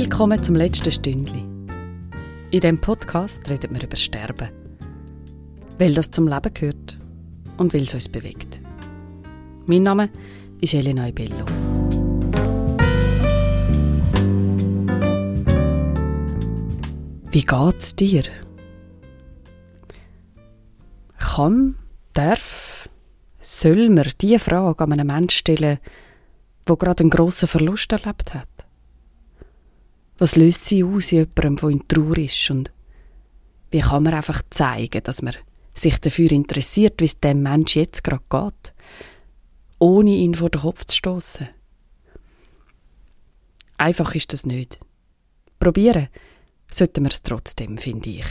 Willkommen zum letzten Stündli. In diesem Podcast reden wir über Sterben. Weil das zum Leben gehört und weil es uns bewegt. Mein Name ist Elena Ibello. Wie geht's dir? Kann, darf, soll man diese Frage an einen Menschen stellen, der gerade einen grossen Verlust erlebt hat? Was löst sie aus in jemandem, der in Trauer ist? Und wie kann man einfach zeigen, dass man sich dafür interessiert, wie es dem Menschen jetzt gerade geht, ohne ihn vor den Kopf zu stoßen? Einfach ist das nicht. Probieren sollten wir es trotzdem, finde ich.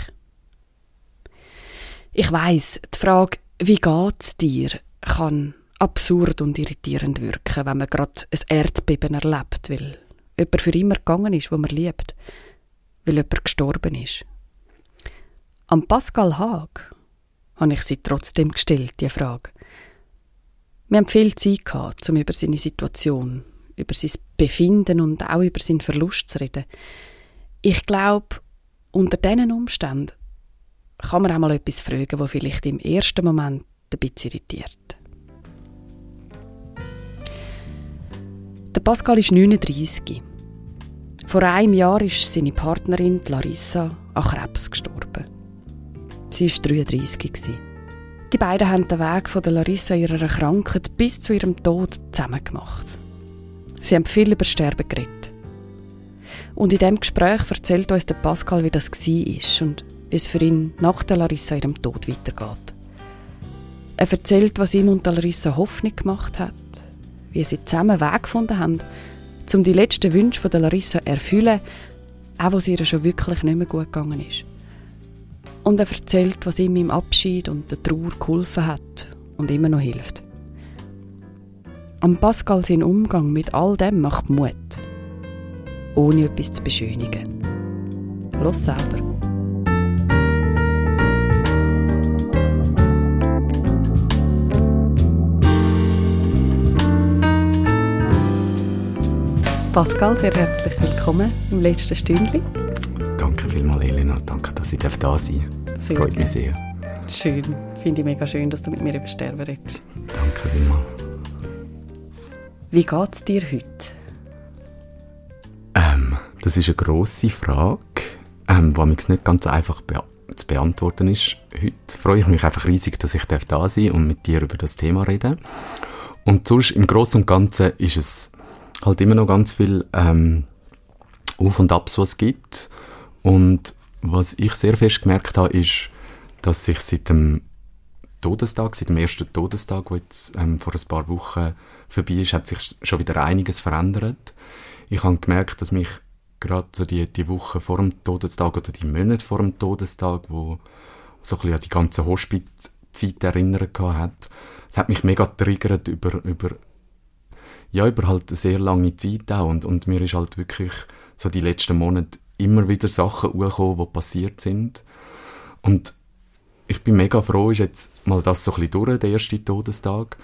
Ich weiß, die Frage, wie geht's dir, kann absurd und irritierend wirken, wenn man gerade ein Erdbeben erlebt, weil jemand für immer gegangen ist, wo man liebt, weil jemand gestorben ist. Am Pascal Haag habe ich sie trotzdem gestellt, die Frage. Wir haben viel Zeit gehabt, um über seine Situation, über sein Befinden und auch über seinen Verlust zu reden. Ich glaube, unter diesen Umständen kann man auch mal etwas fragen, was vielleicht im ersten Moment ein bisschen irritiert. Der Pascal ist 39. Vor einem Jahr ist seine Partnerin Larissa an Krebs gestorben. Sie war 33. Die beiden haben den Weg von der Larissa ihrer Krankheit bis zu ihrem Tod zusammen gemacht. Sie haben viel über Sterben geredet. Und in diesem Gespräch erzählt uns der Pascal, wie das war und wie es für ihn nach der Larissa ihrem Tod weitergeht. Er erzählt, was ihm und Larissa Hoffnung gemacht hat, wie sie zusammen Weg gefunden haben, um die letzten Wünsche von der Larissa zu erfüllen, auch was ihr schon wirklich nicht mehr gut gegangen ist. Und er erzählt, was ihm im Abschied und der Trauer geholfen hat und immer noch hilft. Am Pascal sein Umgang mit all dem macht Mut, ohne etwas zu beschönigen. Los selber. Pascal, sehr herzlich willkommen im letzten Stündchen. Danke vielmals, Elena. Danke, dass ich da sein darf. Sehr Freut mich sehr. Schön. Finde ich mega schön, dass du mit mir über Sterben redest. Danke vielmals. Wie geht es dir heute? Ähm, das ist eine grosse Frage, ähm, die nicht ganz so einfach be zu beantworten ist. Heute freue ich mich einfach riesig, dass ich da sein darf und mit dir über das Thema reden. Und sonst, im Großen und Ganzen ist es halt immer noch ganz viel ähm, Auf und Abs, was gibt. Und was ich sehr fest gemerkt habe, ist, dass sich seit dem Todestag, seit dem ersten Todestag, der jetzt ähm, vor ein paar Wochen vorbei ist, hat sich schon wieder einiges verändert. Ich habe gemerkt, dass mich gerade so die, die Woche vor dem Todestag oder die Monate vor dem Todestag, wo so ein bisschen an die ganze Hospizzeit erinnert hat, es hat mich mega triggert über, über ja, über halt eine sehr lange Zeit auch. Und, und mir ist halt wirklich so die letzten Monate immer wieder Sachen hochgekommen, die passiert sind. Und ich bin mega froh, ist jetzt mal das so ein bisschen durch, der erste Todestag.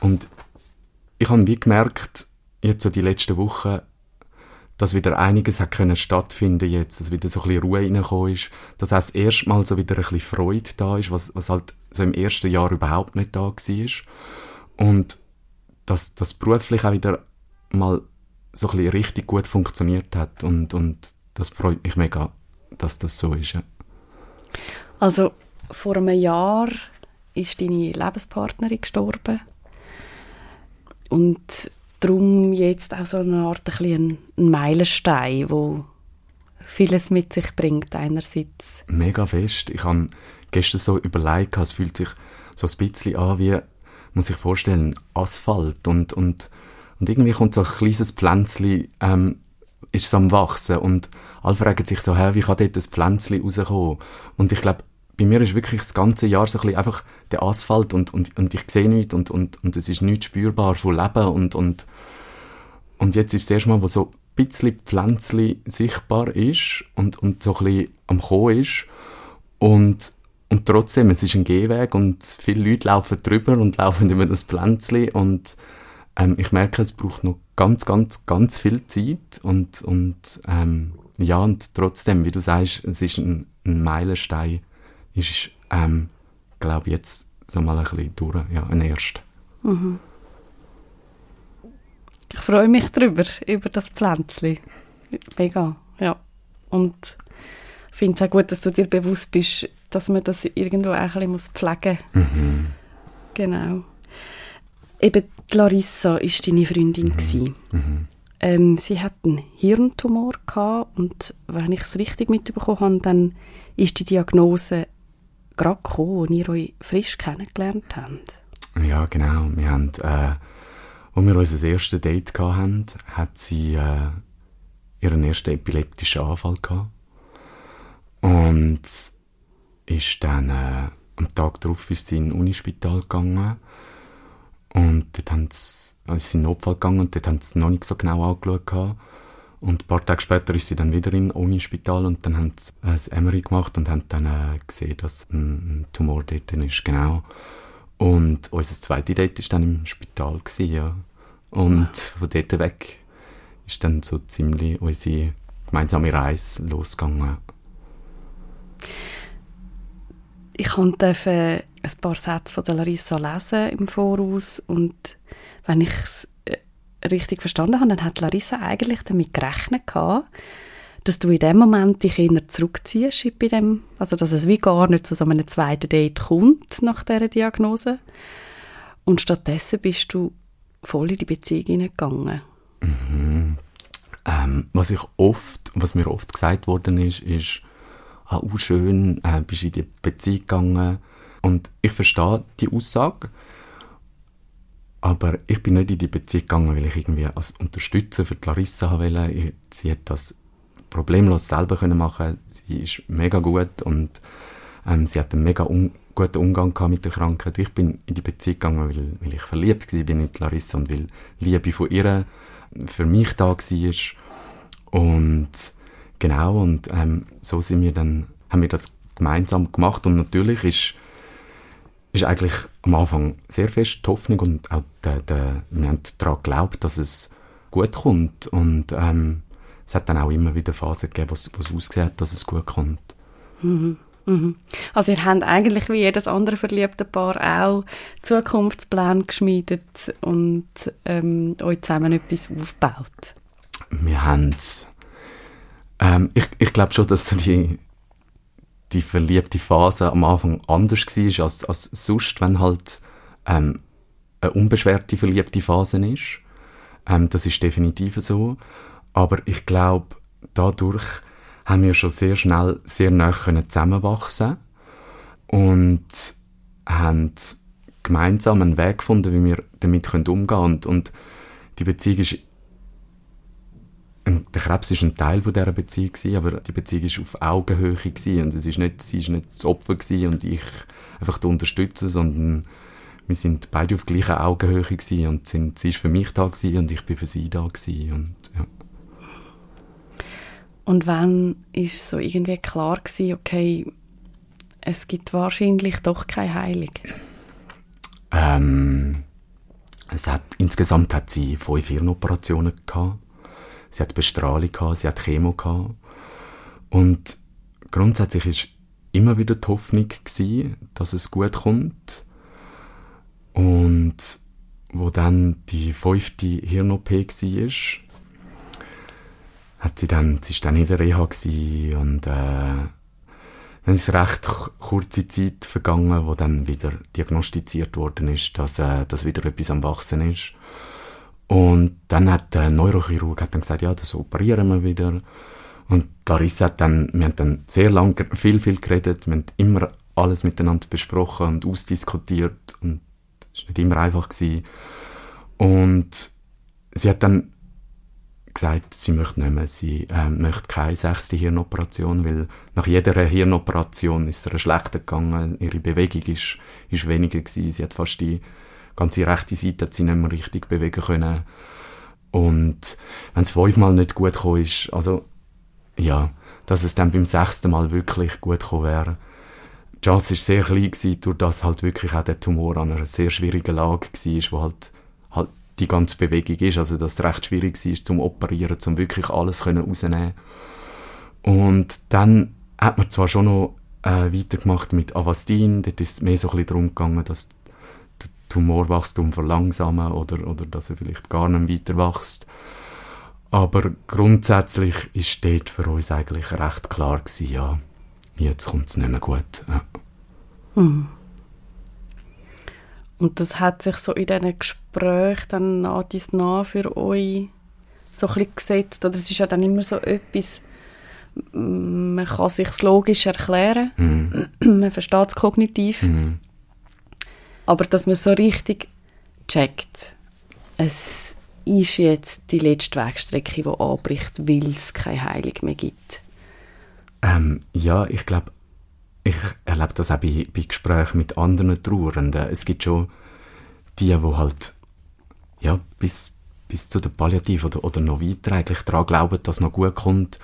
Und ich habe wie gemerkt, jetzt so die letzten Wochen, dass wieder einiges hat können stattfinden jetzt, dass wieder so ein bisschen Ruhe reingekommen ist, dass auch das erste Mal so wieder ein bisschen Freude da ist, was, was halt so im ersten Jahr überhaupt nicht da war. Und dass das beruflich auch wieder mal so ein bisschen richtig gut funktioniert hat und, und das freut mich mega, dass das so ist. Ja. Also vor einem Jahr ist deine Lebenspartnerin gestorben und darum jetzt auch so eine Art ein, ein Meilenstein, wo vieles mit sich bringt einerseits. Mega fest. Ich habe gestern so überlegt, es fühlt sich so ein bisschen an wie muss sich vorstellen, Asphalt und, und, und irgendwie kommt so ein kleines Pflänzchen, ähm, ist so am Wachsen und alle fragen sich so, hä, wie kann dort ein Pflänzchen rauskommen? Und ich glaube, bei mir ist wirklich das ganze Jahr so ein bisschen einfach der Asphalt und, und, und ich sehe nichts und, und, und es ist nichts spürbar von Leben und, und, und jetzt ist das erste Mal, wo so ein bisschen Pflänzchen sichtbar ist und, und so ein bisschen am Kommen ist und und trotzdem, es ist ein Gehweg und viele Leute laufen drüber und laufen über das Pflänzchen und ähm, ich merke, es braucht noch ganz, ganz, ganz viel Zeit und, und ähm, ja, und trotzdem, wie du sagst, es ist ein, ein Meilenstein, ist, ähm, glaube ich, jetzt so mal ein bisschen durch, ja, ein erster. Mhm. Ich freue mich darüber, über das Pflänzchen. Mega, ja. Und finde es auch gut, dass du dir bewusst bist, dass man das irgendwo auch ein bisschen pflegen muss. Mhm. Genau. Eben Larissa war deine Freundin. Mhm. Mhm. Ähm, sie hat einen Hirntumor gehabt und wenn ich es richtig mitbekommen habe, dann ist die Diagnose gerade gekommen, als ihr euch frisch kennengelernt habt. Ja, genau. Wir haben, äh, als wir unser erstes Date hatten, hat sie äh, ihren ersten epileptischen Anfall gehabt. Und ist dann äh, am Tag darauf ist sie in Unispital gegangen und dort haben sie, also ist sie in den Notfall gegangen und dort haben sie noch nicht so genau angeschaut. Und ein paar Tage später ist sie dann wieder in Unispital und dann haben sie ein MRI gemacht und haben dann äh, gesehen, dass ein, Tumor dort ist, genau. Und unser zweites Date war dann im Spital, gewesen, ja. Und von dort weg ist dann so ziemlich unsere gemeinsame Reise losgegangen ich durfte ein paar Sätze von Larissa lesen im Voraus und wenn ich es äh, richtig verstanden habe, dann hat Larissa eigentlich damit gerechnet gehabt, dass du in dem Moment dich eher zurückziehst bei dem, also dass es wie gar nicht zu so einem zweiten Date kommt nach dieser Diagnose und stattdessen bist du voll in die Beziehung hineingegangen. Mhm. Ähm, was ich oft, was mir oft gesagt worden ist, ist, ah, oh, schön, äh, bist in die Beziehung gegangen. Und ich verstehe die Aussage, aber ich bin nicht in die Beziehung gegangen, weil ich irgendwie als Unterstützer für Clarissa wollte. Sie hat das problemlos selber können machen. Sie ist mega gut und ähm, sie hat einen mega un guten Umgang mit der Krankheit. Ich bin in die Beziehung gegangen, weil, weil ich verliebt war in Clarissa und weil Liebe von ihr für mich da war. Und Genau, und ähm, so sind wir dann, haben wir das gemeinsam gemacht und natürlich ist, ist eigentlich am Anfang sehr fest die Hoffnung und auch der, der, wir haben daran geglaubt, dass es gut kommt und ähm, es hat dann auch immer wieder Phasen gegeben, wo es ausgesehen hat, dass es gut kommt. Mhm. Mhm. Also ihr habt eigentlich wie jedes andere verliebte Paar auch Zukunftspläne geschmiedet und ähm, euch zusammen etwas aufgebaut? Wir haben ähm, ich ich glaube schon, dass die, die verliebte Phase am Anfang anders war als, als sonst, wenn halt ähm, eine unbeschwerte verliebte Phase ist. Ähm, das ist definitiv so. Aber ich glaube, dadurch haben wir schon sehr schnell sehr nah zusammenwachsen und haben gemeinsam einen Weg gefunden, wie wir damit umgehen können. Und, und die Beziehung ist Krebs ist ein Teil von dieser Beziehung gewesen, aber die Beziehung ist auf Augenhöhe gewesen und es ist nicht, sie ist nicht das Opfer gewesen und ich einfach die Unterstützer, sondern wir sind beide auf gleicher Augenhöhe gewesen und sind, sie ist für mich da gewesen und ich bin für sie da gewesen und ja. Und wann ist so irgendwie klar gewesen, okay, es gibt wahrscheinlich doch keine Heilung? Ähm, es hat, insgesamt hat sie fünf Hirnoperationen gehabt sie hat Bestrahlung gehabt, sie hat Chemo gehabt. Und grundsätzlich ist immer wieder die Hoffnung gewesen, dass es gut kommt. Und wo dann die fünfte Hirn-OP war, hat sie dann, sie war dann in der Reha und äh, dann ist recht kurze Zeit vergangen, wo dann wieder diagnostiziert worden ist, dass, äh, dass wieder etwas am Wachsen ist. Und dann hat der Neurochirurg hat dann gesagt, ja, das operieren wir wieder. Und Larissa hat dann, wir haben dann sehr lange viel, viel geredet, wir haben immer alles miteinander besprochen und ausdiskutiert und es war nicht immer einfach. Gewesen. Und sie hat dann gesagt, sie möchte nicht mehr, sie äh, möchte keine sechste Hirnoperation, weil nach jeder Hirnoperation ist es ihr schlechter gegangen, ihre Bewegung ist, ist weniger gewesen, sie hat fast die ganze rechte Seite hat sie nicht mehr richtig bewegen können. Und wenn es fünfmal nicht gut gekommen ist, also, ja, dass es dann beim sechsten Mal wirklich gut gekommen wäre. Chance war sehr klein, gewesen, durch das halt wirklich auch der Tumor an einer sehr schwierigen Lage war, wo halt, halt die ganze Bewegung ist, also dass es recht schwierig war zum Operieren, zum wirklich alles können rausnehmen Und dann hat man zwar schon noch äh, weitergemacht mit Avastin, dort ist es mehr so ein bisschen darum gegangen, dass das Tumorwachstum verlangsamen oder, oder dass er vielleicht gar nicht weiter wächst. Aber grundsätzlich ist dort für uns eigentlich recht klar gewesen, ja, jetzt kommt es nicht mehr gut. Ja. Hm. Und das hat sich so in diesen Gesprächen dann nach dies nach für euch so ein bisschen gesetzt. Oder es ist ja dann immer so etwas, man kann sich logisch erklären, mhm. man versteht es kognitiv, mhm. Aber dass man so richtig checkt, es ist jetzt die letzte Wegstrecke, die anbricht, weil es keine Heilung mehr gibt. Ähm, ja, ich glaube, ich erlebe das auch bei, bei Gesprächen mit anderen Trauernden. Es gibt schon die, die halt ja, bis, bis zu der Palliativ oder, oder noch weiter eigentlich daran glauben, dass es noch gut kommt.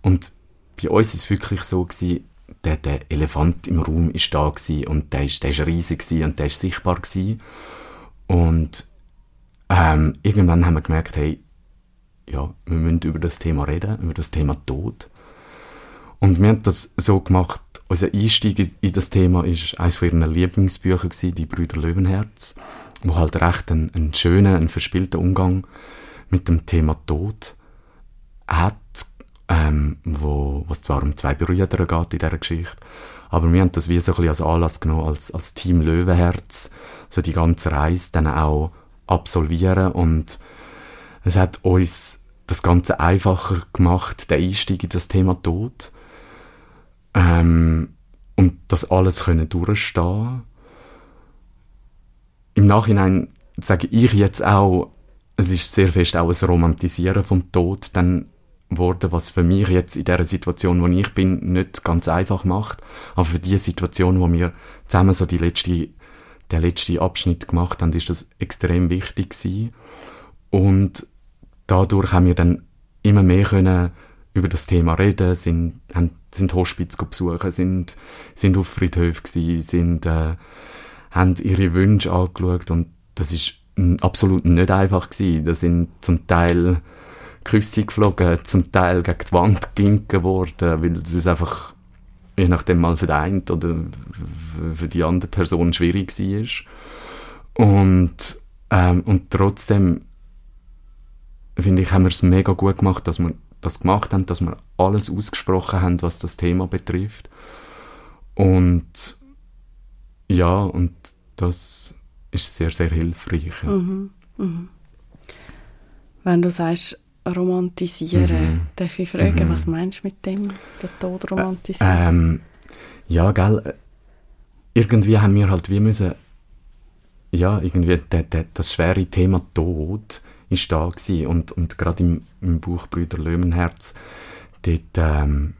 Und bei uns war es wirklich so gewesen, der, der Elefant im Raum ist da gewesen und der ist, der ist riesig gewesen und der ist sichtbar gewesen. Und ähm, irgendwann haben wir gemerkt, hey, ja, wir müssen über das Thema reden, über das Thema Tod. Und wir haben das so gemacht, unser Einstieg in das Thema ist eines von ihren Lieblingsbüchern gewesen, die Brüder Löwenherz, wo halt recht einen, einen schönen, einen verspielten Umgang mit dem Thema Tod hat, ähm, wo es zwar um zwei Brüder geht in dieser Geschichte, aber wir haben das wie so ein bisschen als Anlass genommen, als, als Team Löwenherz, so die ganze Reise dann auch absolvieren und es hat uns das Ganze einfacher gemacht, der Einstieg in das Thema Tod ähm, und das alles können durchstehen. Im Nachhinein sage ich jetzt auch, es ist sehr fest auch ein Romantisieren vom Tod dann worden, was für mich jetzt in der Situation, wo ich bin, nicht ganz einfach macht. Aber für die Situation, wo wir zusammen so die letzte, der letzte Abschnitt gemacht haben, ist das extrem wichtig gewesen. Und dadurch haben wir dann immer mehr können über das Thema reden, sind, haben, sind Hospiz besuchen, sind, sind auf Friedhöfen gewesen, sind, äh, haben ihre Wünsche angeschaut und das ist absolut nicht einfach gewesen. Da sind zum Teil Küsse geflogen, zum Teil gegen die Wand gelinken worden, weil es einfach je nachdem mal für den einen oder für die andere Person schwierig war. Und, ähm, und trotzdem finde ich, haben wir es mega gut gemacht, dass wir das gemacht haben, dass wir alles ausgesprochen haben, was das Thema betrifft. Und ja, und das ist sehr, sehr hilfreich. Ja. Mhm, mhm. Wenn du sagst, romantisieren, mhm. darf ich fragen, mhm. was meinst du mit dem, der Tod romantisieren? Ähm, ja, gell, irgendwie haben wir halt wie müssen, ja, irgendwie de, de, das schwere Thema Tod ist da gewesen. Und, und gerade im, im Buch Brüder Löwenherz, dort, ähm,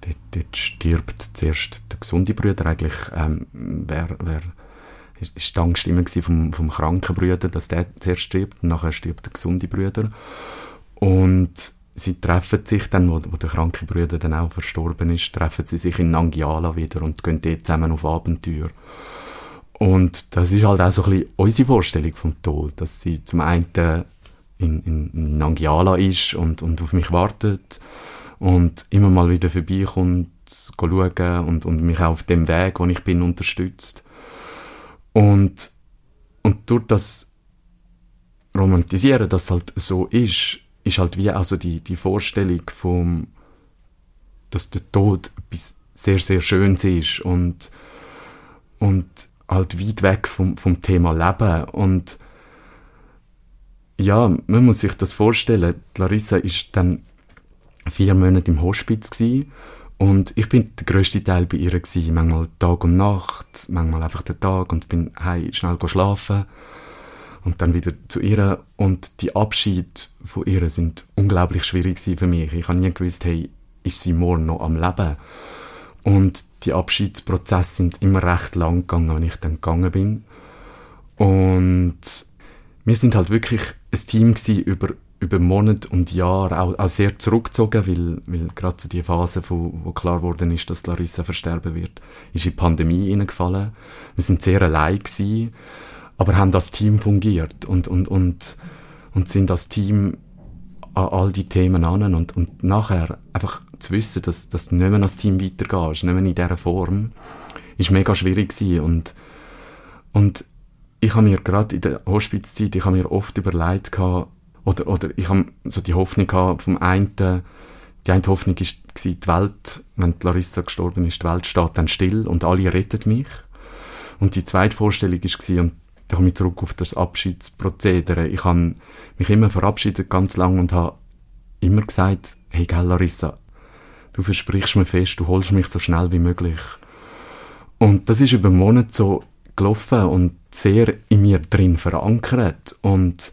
dort, dort stirbt zuerst der gesunde Brüder eigentlich, ähm, wer, wer ist die Angst immer vom, vom kranken Brüder, dass der zuerst stirbt und nachher stirbt der gesunde Brüder. Und sie treffen sich dann, wo, wo der kranke Brüder dann auch verstorben ist, treffen sie sich in Nangiala wieder und gehen dort zusammen auf Abenteuer. Und das ist halt auch so ein bisschen unsere Vorstellung vom Tod, dass sie zum einen in, in Nangiala ist und, und auf mich wartet und immer mal wieder vorbeikommt, schauen und, und mich auch auf dem Weg, wo ich bin, unterstützt. Und, und durch das Romantisieren, das halt so ist, ist halt wie auch so die, die Vorstellung vom, dass der Tod etwas sehr, sehr Schönes ist und, und halt weit weg vom, vom Thema Leben. Und ja, man muss sich das vorstellen. Larissa ist dann vier Monate im Hospiz gewesen, und ich bin der größte Teil bei ihr gewesen. Manchmal Tag und Nacht, manchmal einfach der Tag und bin heim schnell schlafen und dann wieder zu ihr. Und die Abschied von ihr sind unglaublich schwierig für mich. Ich habe nie gewusst, hey, ist sie morgen noch am Leben? Und die Abschiedsprozesse sind immer recht lang gegangen, wenn ich dann gegangen bin. Und wir sind halt wirklich ein Team über, über Monate und Jahre, auch, auch sehr zurückgezogen, weil, weil gerade zu die Phase, wo, wo klar geworden ist, dass Larissa versterben wird, ist in die Pandemie hineingefallen. Wir sind sehr allein gewesen. aber haben das Team fungiert und, und, und, und sind das Team an all die Themen an und, und nachher einfach zu wissen, dass, dass du nicht mehr als Team weitergehst, nicht mehr in dieser Form, ist mega schwierig gewesen und, und ich habe mir gerade in der Hospizzeit, ich habe mir oft überlegt gehabt, oder, oder ich habe so die Hoffnung gehabt, vom einen, die eine Hoffnung war, die Welt, wenn Larissa gestorben ist, die Welt steht dann still und alle retten mich. Und die zweite Vorstellung war, und da komme ich zurück auf das Abschiedsprozedere. Ich habe mich immer verabschiedet, ganz lang, und habe immer gesagt, hey, gell, Larissa, du versprichst mir fest, du holst mich so schnell wie möglich. Und das ist über Monate so gelaufen und sehr in mir drin verankert. Und,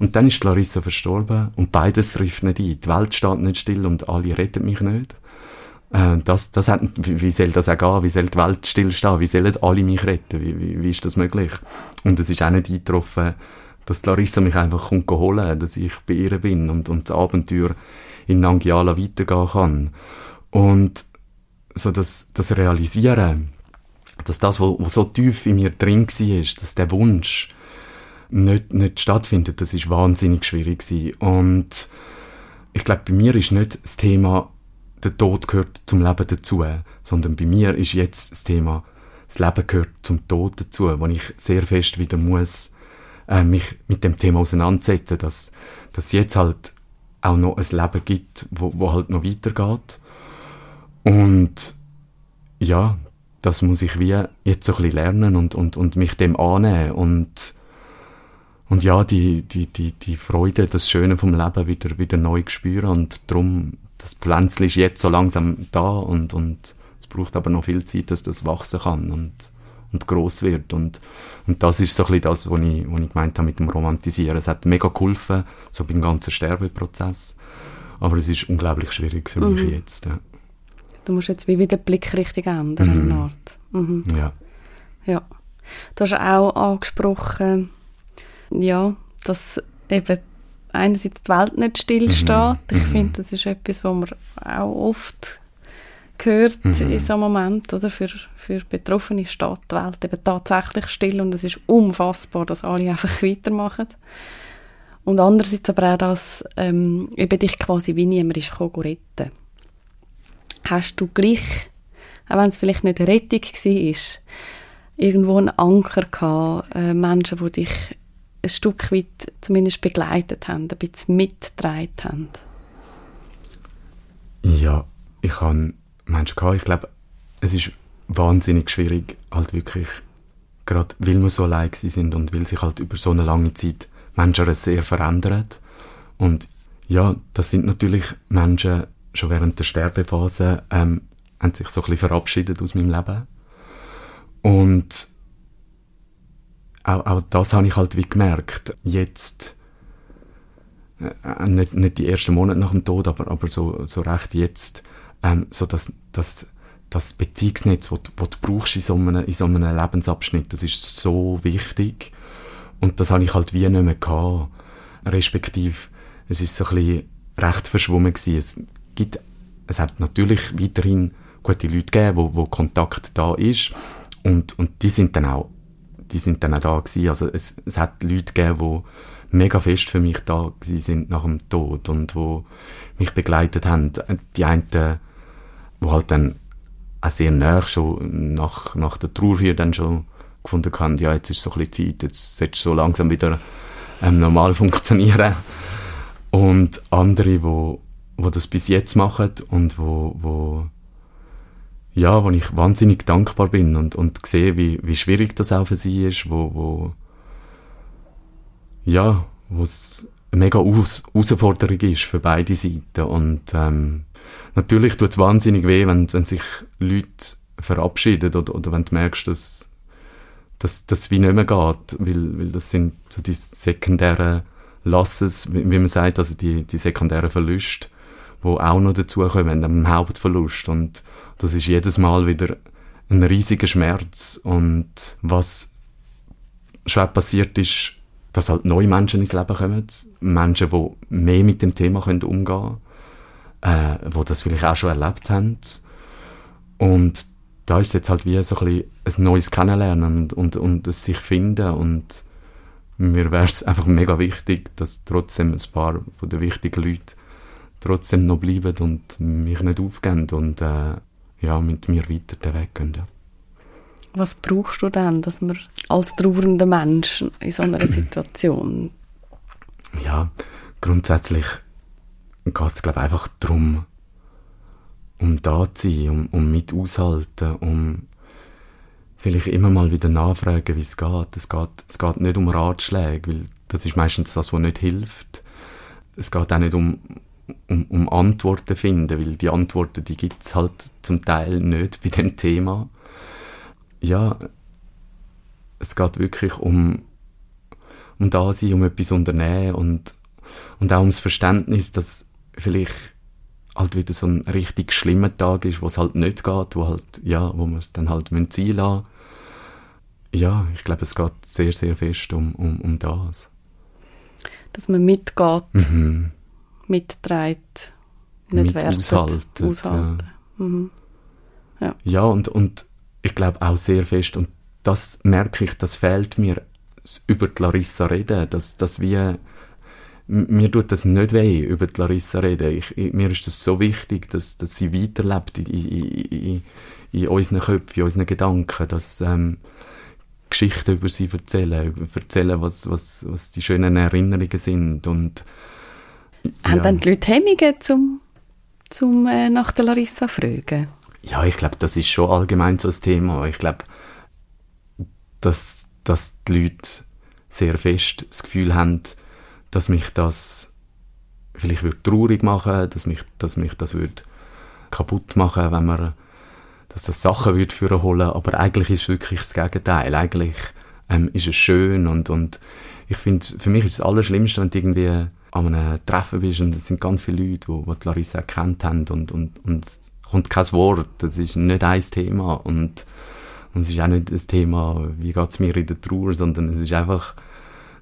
und dann ist Larissa verstorben und beides trifft nicht ein. Die Welt steht nicht still und alle retten mich nicht. Äh, das, das hat, wie, wie soll das auch gehen? Wie soll die Welt stillstehen? Wie sollen alle mich retten? Wie, wie, wie ist das möglich? Und es ist auch nicht eingetroffen, dass Larissa mich einfach kommt holen, dass ich bei ihr bin und, und das Abenteuer in Nangiala weitergehen kann. Und so das, das Realisieren, dass das, was so tief in mir drin war, dass der Wunsch nicht, nicht stattfindet, das ist wahnsinnig schwierig gewesen. Und ich glaube, bei mir ist nicht das Thema, der Tod gehört zum Leben dazu, sondern bei mir ist jetzt das Thema, das Leben gehört zum Tod dazu, wo ich sehr fest wieder muss äh, mich mit dem Thema auseinandersetzen, dass dass jetzt halt auch noch ein Leben gibt, wo, wo halt noch weitergeht. Und ja, das muss ich wie jetzt so ein bisschen lernen und, und, und mich dem annehmen und, und ja, die, die, die, die Freude, das Schöne vom Leben wieder, wieder neu spüren und darum, das Pflänzchen ist jetzt so langsam da und, und es braucht aber noch viel Zeit, dass das wachsen kann und, und groß wird und, und das ist so ein bisschen das, was ich, was ich gemeint habe mit dem Romantisieren. Es hat mega geholfen, so beim ganzen Sterbeprozess, aber es ist unglaublich schwierig für mich mhm. jetzt. Ja. Du musst jetzt wie wieder die Blickrichtung ändern, mhm. Art. Mhm. Ja. Ja. Du hast auch angesprochen, ja, dass eben einerseits die Welt nicht stillsteht. Mhm. Ich mhm. finde, das ist etwas, was man auch oft hört mhm. in so einem Moment. Oder? Für, für Betroffene steht die Welt eben tatsächlich still und es ist unfassbar, dass alle einfach weitermachen. Und andererseits aber auch, dass ähm, eben dich quasi wie niemand ist retten hast du gleich, auch wenn es vielleicht nicht eine Rettung war, irgendwo einen Anker gehabt, äh, Menschen, die dich ein Stück weit zumindest begleitet haben, ein bisschen mitgetragen haben? Ja, ich habe Menschen gehabt, ich glaube, es ist wahnsinnig schwierig, halt wirklich, gerade weil wir so allein sind und weil sich halt über so eine lange Zeit Menschen sehr verändern. Und ja, das sind natürlich Menschen, schon während der Sterbephase ähm, haben sich so ein bisschen verabschiedet aus meinem Leben. Und auch, auch das habe ich halt wie gemerkt. Jetzt, äh, nicht, nicht die ersten Monate nach dem Tod, aber, aber so, so recht jetzt, ähm, so dass, dass das Beziehungsnetz, das du, du brauchst in so, einem, in so einem Lebensabschnitt, das ist so wichtig. Und das habe ich halt wie nicht mehr gehabt. Respektive, es ist so ein bisschen recht verschwommen gewesen. Es gibt, es hat natürlich weiterhin gute Leute gegeben, wo, wo Kontakt da ist. Und, und die sind dann auch, die sind dann auch da gewesen. Also es, es hat Leute gegeben, die mega fest für mich da sind nach dem Tod und wo mich begleitet haben. Die einen, wo halt dann auch sehr nah schon nach, nach der Trauer dann schon gefunden haben, ja, jetzt ist so ein bisschen Zeit, jetzt solltest du so langsam wieder ähm, normal funktionieren. Und andere, wo, wo das bis jetzt machen und wo, wo ja, wo ich wahnsinnig dankbar bin und, und sehe, wie, wie schwierig das auch für sie ist, wo, wo ja, wo es eine mega Aus Herausforderung ist für beide Seiten und ähm, natürlich tut es wahnsinnig weh, wenn, wenn sich Leute verabschieden oder, oder wenn du merkst, dass dass das wie nicht mehr geht, weil, weil das sind so die sekundären Lasses, wie, wie man sagt, also die, die sekundären Verluste, wo auch noch dazukommen, am Hauptverlust. Und das ist jedes Mal wieder ein riesiger Schmerz. Und was schon passiert ist, dass halt neue Menschen ins Leben kommen. Menschen, die mehr mit dem Thema können umgehen können, äh, die das vielleicht auch schon erlebt haben. Und da ist jetzt halt wie so ein, bisschen ein neues Kennenlernen und, und, und ein sich finden und mir wäre es einfach mega wichtig, dass trotzdem ein paar von den wichtigen Leuten trotzdem noch bleiben und mich nicht aufgeben und äh, ja, mit mir weiter den Weg gehen. Ja. Was brauchst du denn, dass man als trauernder Mensch in so einer Situation? Ja, grundsätzlich geht es, glaube ich, einfach darum, um da zu sein, um, um mit aushalten, um vielleicht immer mal wieder nachfragen, wie es geht. Es geht, es geht nicht um Ratschläge, weil das ist meistens das, was nicht hilft. Es geht auch nicht um, um, um Antworten finden, weil die Antworten, die gibt es halt zum Teil nicht bei dem Thema. Ja, es geht wirklich um, um da sein, um etwas unternehmen und, und auch ums Verständnis, dass vielleicht halt wieder so ein richtig schlimmer Tag ist, wo es halt nicht geht, wo halt, ja, wo man es dann halt ziehen lassen Ja, ich glaube, es geht sehr, sehr fest um, um, um das. Dass man mitgeht, mhm. Mitträgt, nicht Mit wertet, aushalten. aushalten. Ja. Mhm. Ja. ja, und, und ich glaube auch sehr fest, und das merke ich, das fehlt mir, über die Larissa reden, dass, dass wir mir tut das nicht weh, über die Larissa reden. Ich, ich, mir ist das so wichtig, dass, dass sie weiterlebt in, in, in, in unseren Köpfen, in unseren Gedanken, dass ähm, Geschichten über sie erzählen, erzählen, was, was, was die schönen Erinnerungen sind. Und, ja. Haben dann die Leute Hemmungen, zum, zum äh, nach der Larissa fragen? Ja, ich glaube, das ist schon allgemein so ein Thema. Ich glaube, dass, dass die Leute sehr fest das Gefühl haben, dass mich das vielleicht würde traurig machen, dass mich, dass mich das würde kaputt machen, wenn man, dass das Sachen würde führen holen, aber eigentlich ist es wirklich das Gegenteil. Eigentlich ähm, ist es schön und, und ich finde, für mich ist das Allerschlimmste, wenn du irgendwie an einem Treffen bist und es sind ganz viele Leute, die, die Larissa erkannt haben und, und, und es kommt kein Wort, das ist nicht ein Thema und, und es ist auch nicht das Thema, wie geht es mir in der Trauer, sondern es ist einfach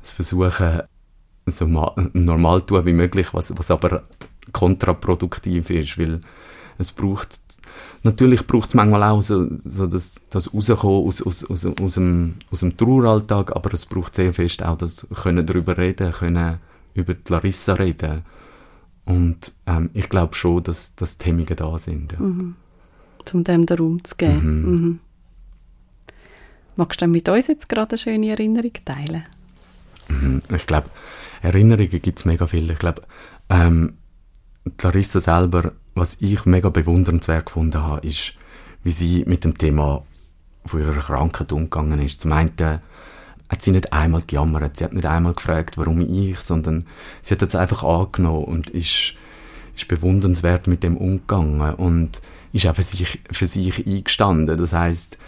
das Versuchen, so normal tun wie möglich, was, was aber kontraproduktiv ist, weil es braucht, natürlich braucht es manchmal auch so, so das, das Rauskommen aus, aus, aus, aus, dem, aus dem Traueralltag, aber es braucht sehr fest auch das können darüber reden, können über die Larissa reden. Und ähm, ich glaube schon, dass, dass die Hemmungen da sind. Ja. Mhm. Um dem den Raum zu geben. Mhm. Mhm. Magst du mit uns jetzt gerade eine schöne Erinnerung teilen? Mhm. Ich glaube, Erinnerungen gibt es mega viele. Ich glaube, ähm, Larissa selber, was ich mega bewundernswert gefunden habe, ist, wie sie mit dem Thema von ihrer Krankheit umgegangen ist. Zum einen hat sie nicht einmal gejammert, sie hat nicht einmal gefragt, warum ich, sondern sie hat es einfach angenommen und ist, ist bewundernswert mit dem umgegangen und ist auch für sich, für sich eingestanden. Das heißt,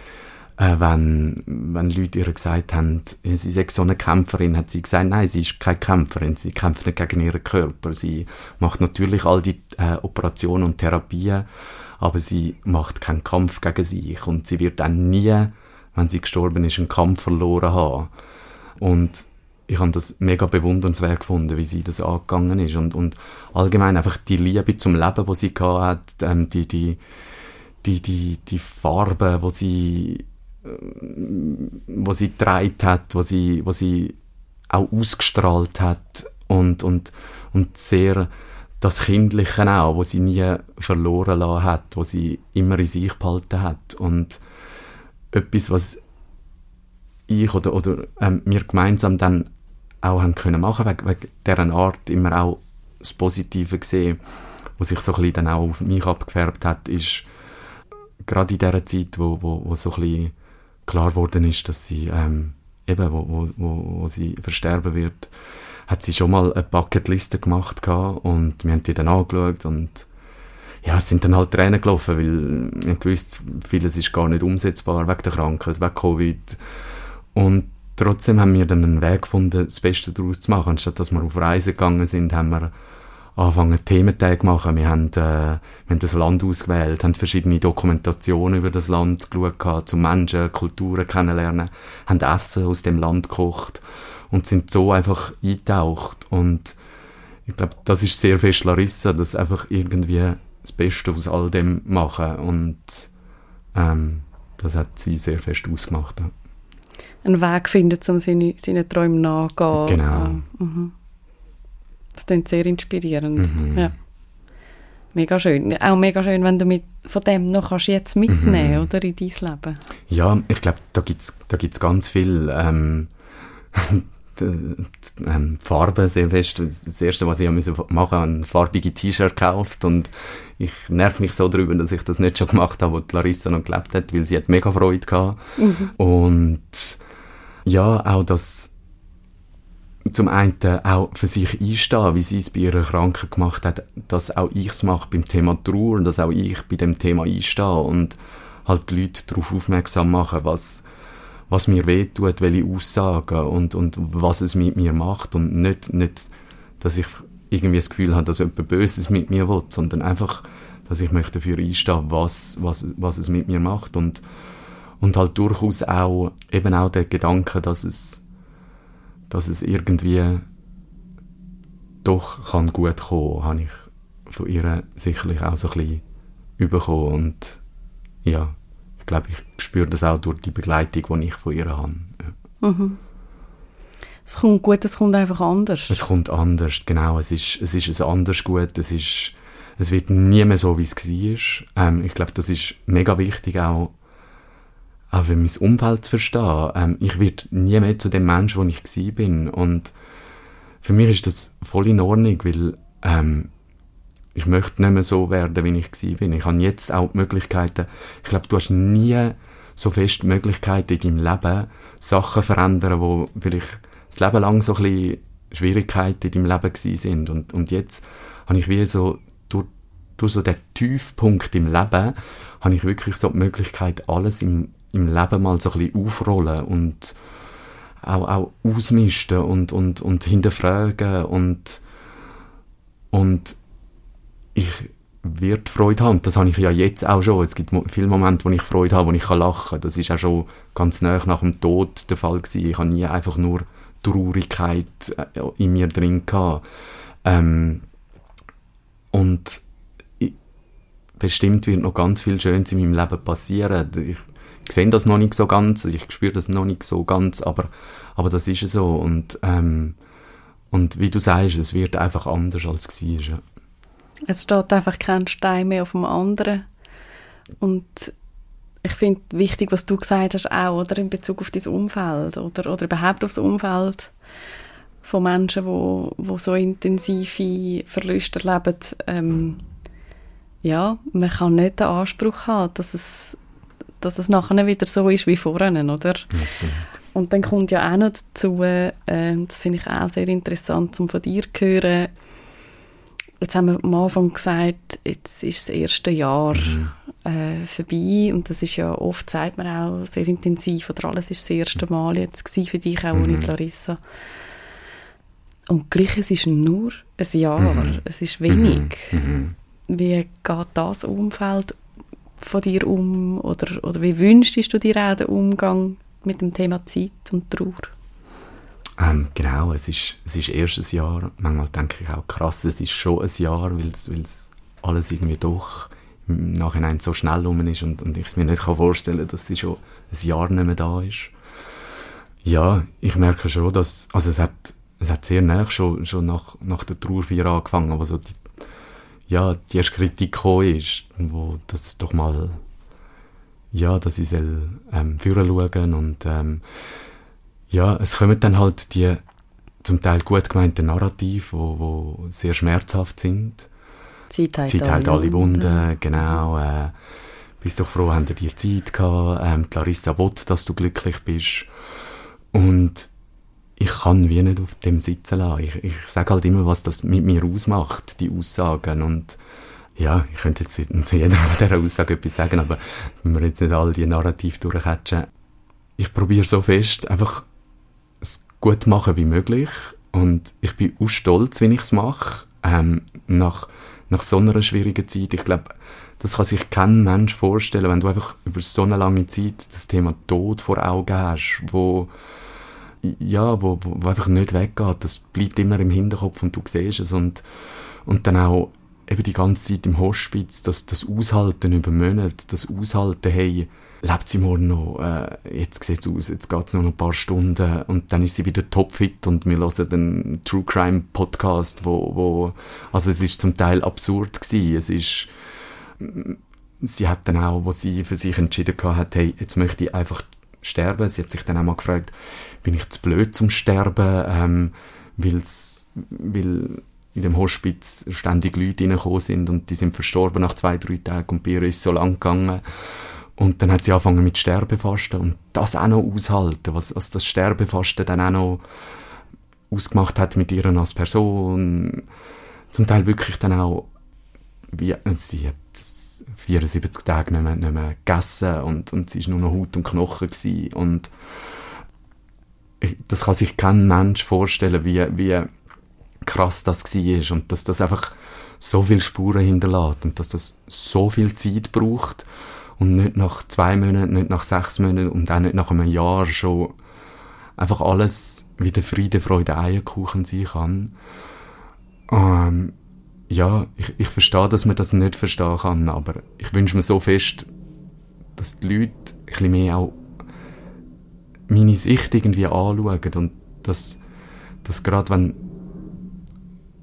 äh, wenn, wenn Leute ihr gesagt haben, sie sei so eine Kämpferin, hat sie gesagt, nein, sie ist keine Kämpferin, sie kämpft nicht gegen ihren Körper. Sie macht natürlich all die äh, Operationen und Therapien, aber sie macht keinen Kampf gegen sich und sie wird dann nie, wenn sie gestorben ist, einen Kampf verloren haben. Und ich habe das mega bewundernswert gefunden, wie sie das angegangen ist. Und, und allgemein einfach die Liebe zum Leben, wo sie hat, ähm, die, die, die, die, die Farbe, wo sie wo sie getragen hat, wo sie, wo sie auch ausgestrahlt hat. Und, und, und sehr das Kindliche auch, wo sie nie verloren hat, wo sie immer in sich behalten hat. Und etwas, was ich oder, oder ähm, wir gemeinsam dann auch haben können machen, wegen, wegen deren Art immer auch das Positive gesehen, was sich so ein bisschen dann auch auf mich abgefärbt hat, ist gerade in dieser Zeit, wo, wo, wo so ein bisschen klar geworden ist, dass sie ähm, eben, wo, wo, wo, wo sie versterben wird, hat sie schon mal eine Bucketliste gemacht gehabt und wir haben die dann angeschaut und ja, es sind dann halt Tränen gelaufen, weil wir gewusst, vieles ist gar nicht umsetzbar wegen der Krankheit, wegen Covid und trotzdem haben wir dann einen Weg gefunden, das Beste daraus zu machen. Anstatt dass wir auf Reisen gegangen sind, haben wir angefangen, Thementage machen. Wir haben, äh, wir haben das Land ausgewählt, haben verschiedene Dokumentationen über das Land geschaut, zu Menschen, Kulturen kennenlernen, haben Essen aus dem Land gekocht und sind so einfach eingetaucht. Und ich glaube, das ist sehr fest Larissa, dass einfach irgendwie das Beste aus all dem machen und ähm, das hat sie sehr fest ausgemacht. Ja. Einen Weg finden, um seine, seinen Träumen nachzugehen. Genau. Mhm. Das klingt sehr inspirierend. Mhm. Ja. Mega schön. Auch mega schön, wenn du mit, von dem noch kannst jetzt mitnehmen Mhm. oder, in dein Leben. Ja, ich glaube, da gibt's da gibt's ganz viel ähm, ähm, Farben sehr fest. Das Erste, was ich machen musste, machen, ein farbige T-Shirt gekauft und ich nerv mich so darüber, dass ich das nicht schon gemacht habe, wo Larissa noch gelebt hat, weil sie hat mega Freude gehabt. Und ja, auch das zum einen auch für sich einstehen, wie sie es bei ihrer Kranken gemacht hat, dass auch ich es mache beim Thema Trauer und dass auch ich bei dem Thema einstehe und halt die Leute darauf aufmerksam machen, was, was mir wehtut, welche Aussagen und, und was es mit mir macht und nicht, nicht, dass ich irgendwie das Gefühl habe, dass jemand Böses mit mir will, sondern einfach, dass ich möchte dafür einstehen, was, was, was es mit mir macht und, und halt durchaus auch, eben auch der Gedanke, dass es, dass es irgendwie doch kann gut kommen, habe ich von ihr sicherlich auch so ein bisschen bekommen und ja, glaube, ich spüre das auch durch die Begleitung, die ich von ihr habe. Ja. Es kommt gut, es kommt einfach anders. Es kommt anders, genau. Es ist, es ist ein anders gut. Es ist, es wird nie mehr so, wie es war. Ähm, ich glaube, das ist mega wichtig, auch, auch für mein Umfeld zu verstehen. Ähm, ich werde nie mehr zu dem Menschen, wo ich bin. Und für mich ist das voll in Ordnung, weil ähm, ich möchte nicht mehr so werden, wie ich gsi bin. Ich habe jetzt auch die Möglichkeiten. Ich glaube, du hast nie so fest die Möglichkeiten in deinem Leben, Sachen verändern, wo vielleicht das Leben lang so ein bisschen Schwierigkeiten in deinem Leben gewesen sind. Und, und jetzt habe ich wie so, durch, durch so den Tiefpunkt im Leben, habe ich wirklich so die Möglichkeit, alles im, im Leben mal so ein bisschen aufrollen und auch, auch ausmisten und, und, und hinterfragen und, und ich wird Freude haben. Das habe ich ja jetzt auch schon. Es gibt viele Momente, wo ich Freude habe, wo ich lachen kann. Das ist auch schon ganz nah nach dem Tod der Fall gewesen. Ich habe nie einfach nur Traurigkeit äh, in mir drin gehabt. Ähm, und ich, bestimmt wird noch ganz viel Schönes in meinem Leben passieren. Ich, ich sehe das noch nicht so ganz, ich spüre das noch nicht so ganz, aber, aber das ist so. Und, ähm, und wie du sagst, es wird einfach anders als es war. Es steht einfach kein Stein mehr auf dem anderen. Und ich finde wichtig, was du gesagt hast, auch oder, in Bezug auf dein Umfeld oder, oder überhaupt auf das Umfeld von Menschen, wo, wo so intensive Verluste erleben. Ähm, ja, man kann nicht den Anspruch haben, dass es, dass es nachher wieder so ist wie vorhin, oder? Absolut. Und dann kommt ja auch noch dazu, äh, das finde ich auch sehr interessant, um von dir zu hören, jetzt haben wir am Anfang gesagt, jetzt ist das erste Jahr äh, vorbei und das ist ja oft, sagt man auch, sehr intensiv oder alles ist das erste Mal jetzt für dich, auch ohne die Larissa. Und gleich, es ist nur ein Jahr, es ist wenig. Mhm. Wie geht das Umfeld von dir um oder, oder wie wünschst du dir auch den Umgang mit dem Thema Zeit und Trauer? Ähm, genau, es ist, es ist erst ein Jahr. Manchmal denke ich auch, krass, es ist schon ein Jahr, weil es alles irgendwie doch im Nachhinein so schnell rum ist und, und ich es mir nicht kann vorstellen kann, dass sie schon ein Jahr nicht mehr da ist. Ja, ich merke schon, dass, also es hat, es hat sehr nah schon, schon nach, nach der Trauerfeier angefangen, wo so die, ja, die erste Kritik gekommen ist, wo das doch mal, ja, dass ich soll, ähm, führen schauen und, ähm, ja, es kommen dann halt die zum Teil gut gemeinten Narrative, wo, wo sehr schmerzhaft sind. Zeit heilt, Zeit halt alle Wunden, genau. Äh, bist doch froh, haben dir die Zeit gehabt. Ähm, die Larissa will, dass du glücklich bist. Und ich kann wie nicht auf dem sitzen lassen. Ich, ich sage halt immer, was das mit mir ausmacht, die Aussagen. Und ja, ich könnte jetzt zu jeder von dieser Aussage etwas sagen, aber wenn wir jetzt nicht all die Narrative durchhatchen, ich probiere so fest, einfach es gut machen wie möglich. Und ich bin auch stolz, wenn ich es mache. Ähm, nach, nach so einer schwierigen Zeit. Ich glaube, das kann sich kein Mensch vorstellen, wenn du einfach über so eine lange Zeit das Thema Tod vor Augen hast, wo ja, wo, wo, einfach nicht weggeht. Das bleibt immer im Hinterkopf und du siehst es. Und, und dann auch eben die ganze Zeit im Hospiz, das, das Aushalten über Monate, das Aushalten, hey, lebt sie morgen noch, äh, jetzt sieht es aus, jetzt geht es noch ein paar Stunden. Und dann ist sie wieder topfit und wir hören den True Crime Podcast, wo, wo also es ist zum Teil absurd gewesen, es ist sie hat dann auch, wo sie für sich entschieden hat, hey, jetzt möchte ich einfach sterben, sie hat sich dann auch mal gefragt, bin ich zu blöd zum Sterben, ähm, weil's, weil in dem Hospiz ständig Leute reingekommen sind und die sind verstorben nach zwei, drei Tagen und bei ihr ist so lang gegangen. Und dann hat sie angefangen mit Sterbefasten und das auch noch aushalten, was, was das Sterbefasten dann auch noch ausgemacht hat mit ihr als Person. Zum Teil wirklich dann auch, wie, sie hat 74 Tage nicht mehr, nicht mehr gegessen und, und sie war nur noch Haut und Knochen gewesen. und das kann sich kein Mensch vorstellen, wie, wie krass das war und dass das einfach so viele Spuren hinterlässt und dass das so viel Zeit braucht und nicht nach zwei Monaten, nicht nach sechs Monaten und auch nicht nach einem Jahr schon einfach alles wieder Friede, Freude, Eierkuchen sein kann. Ähm, ja, ich, ich verstehe, dass man das nicht verstehen kann, aber ich wünsche mir so fest, dass die Leute ein bisschen mehr auch meine Sicht irgendwie anschauen und dass, dass gerade wenn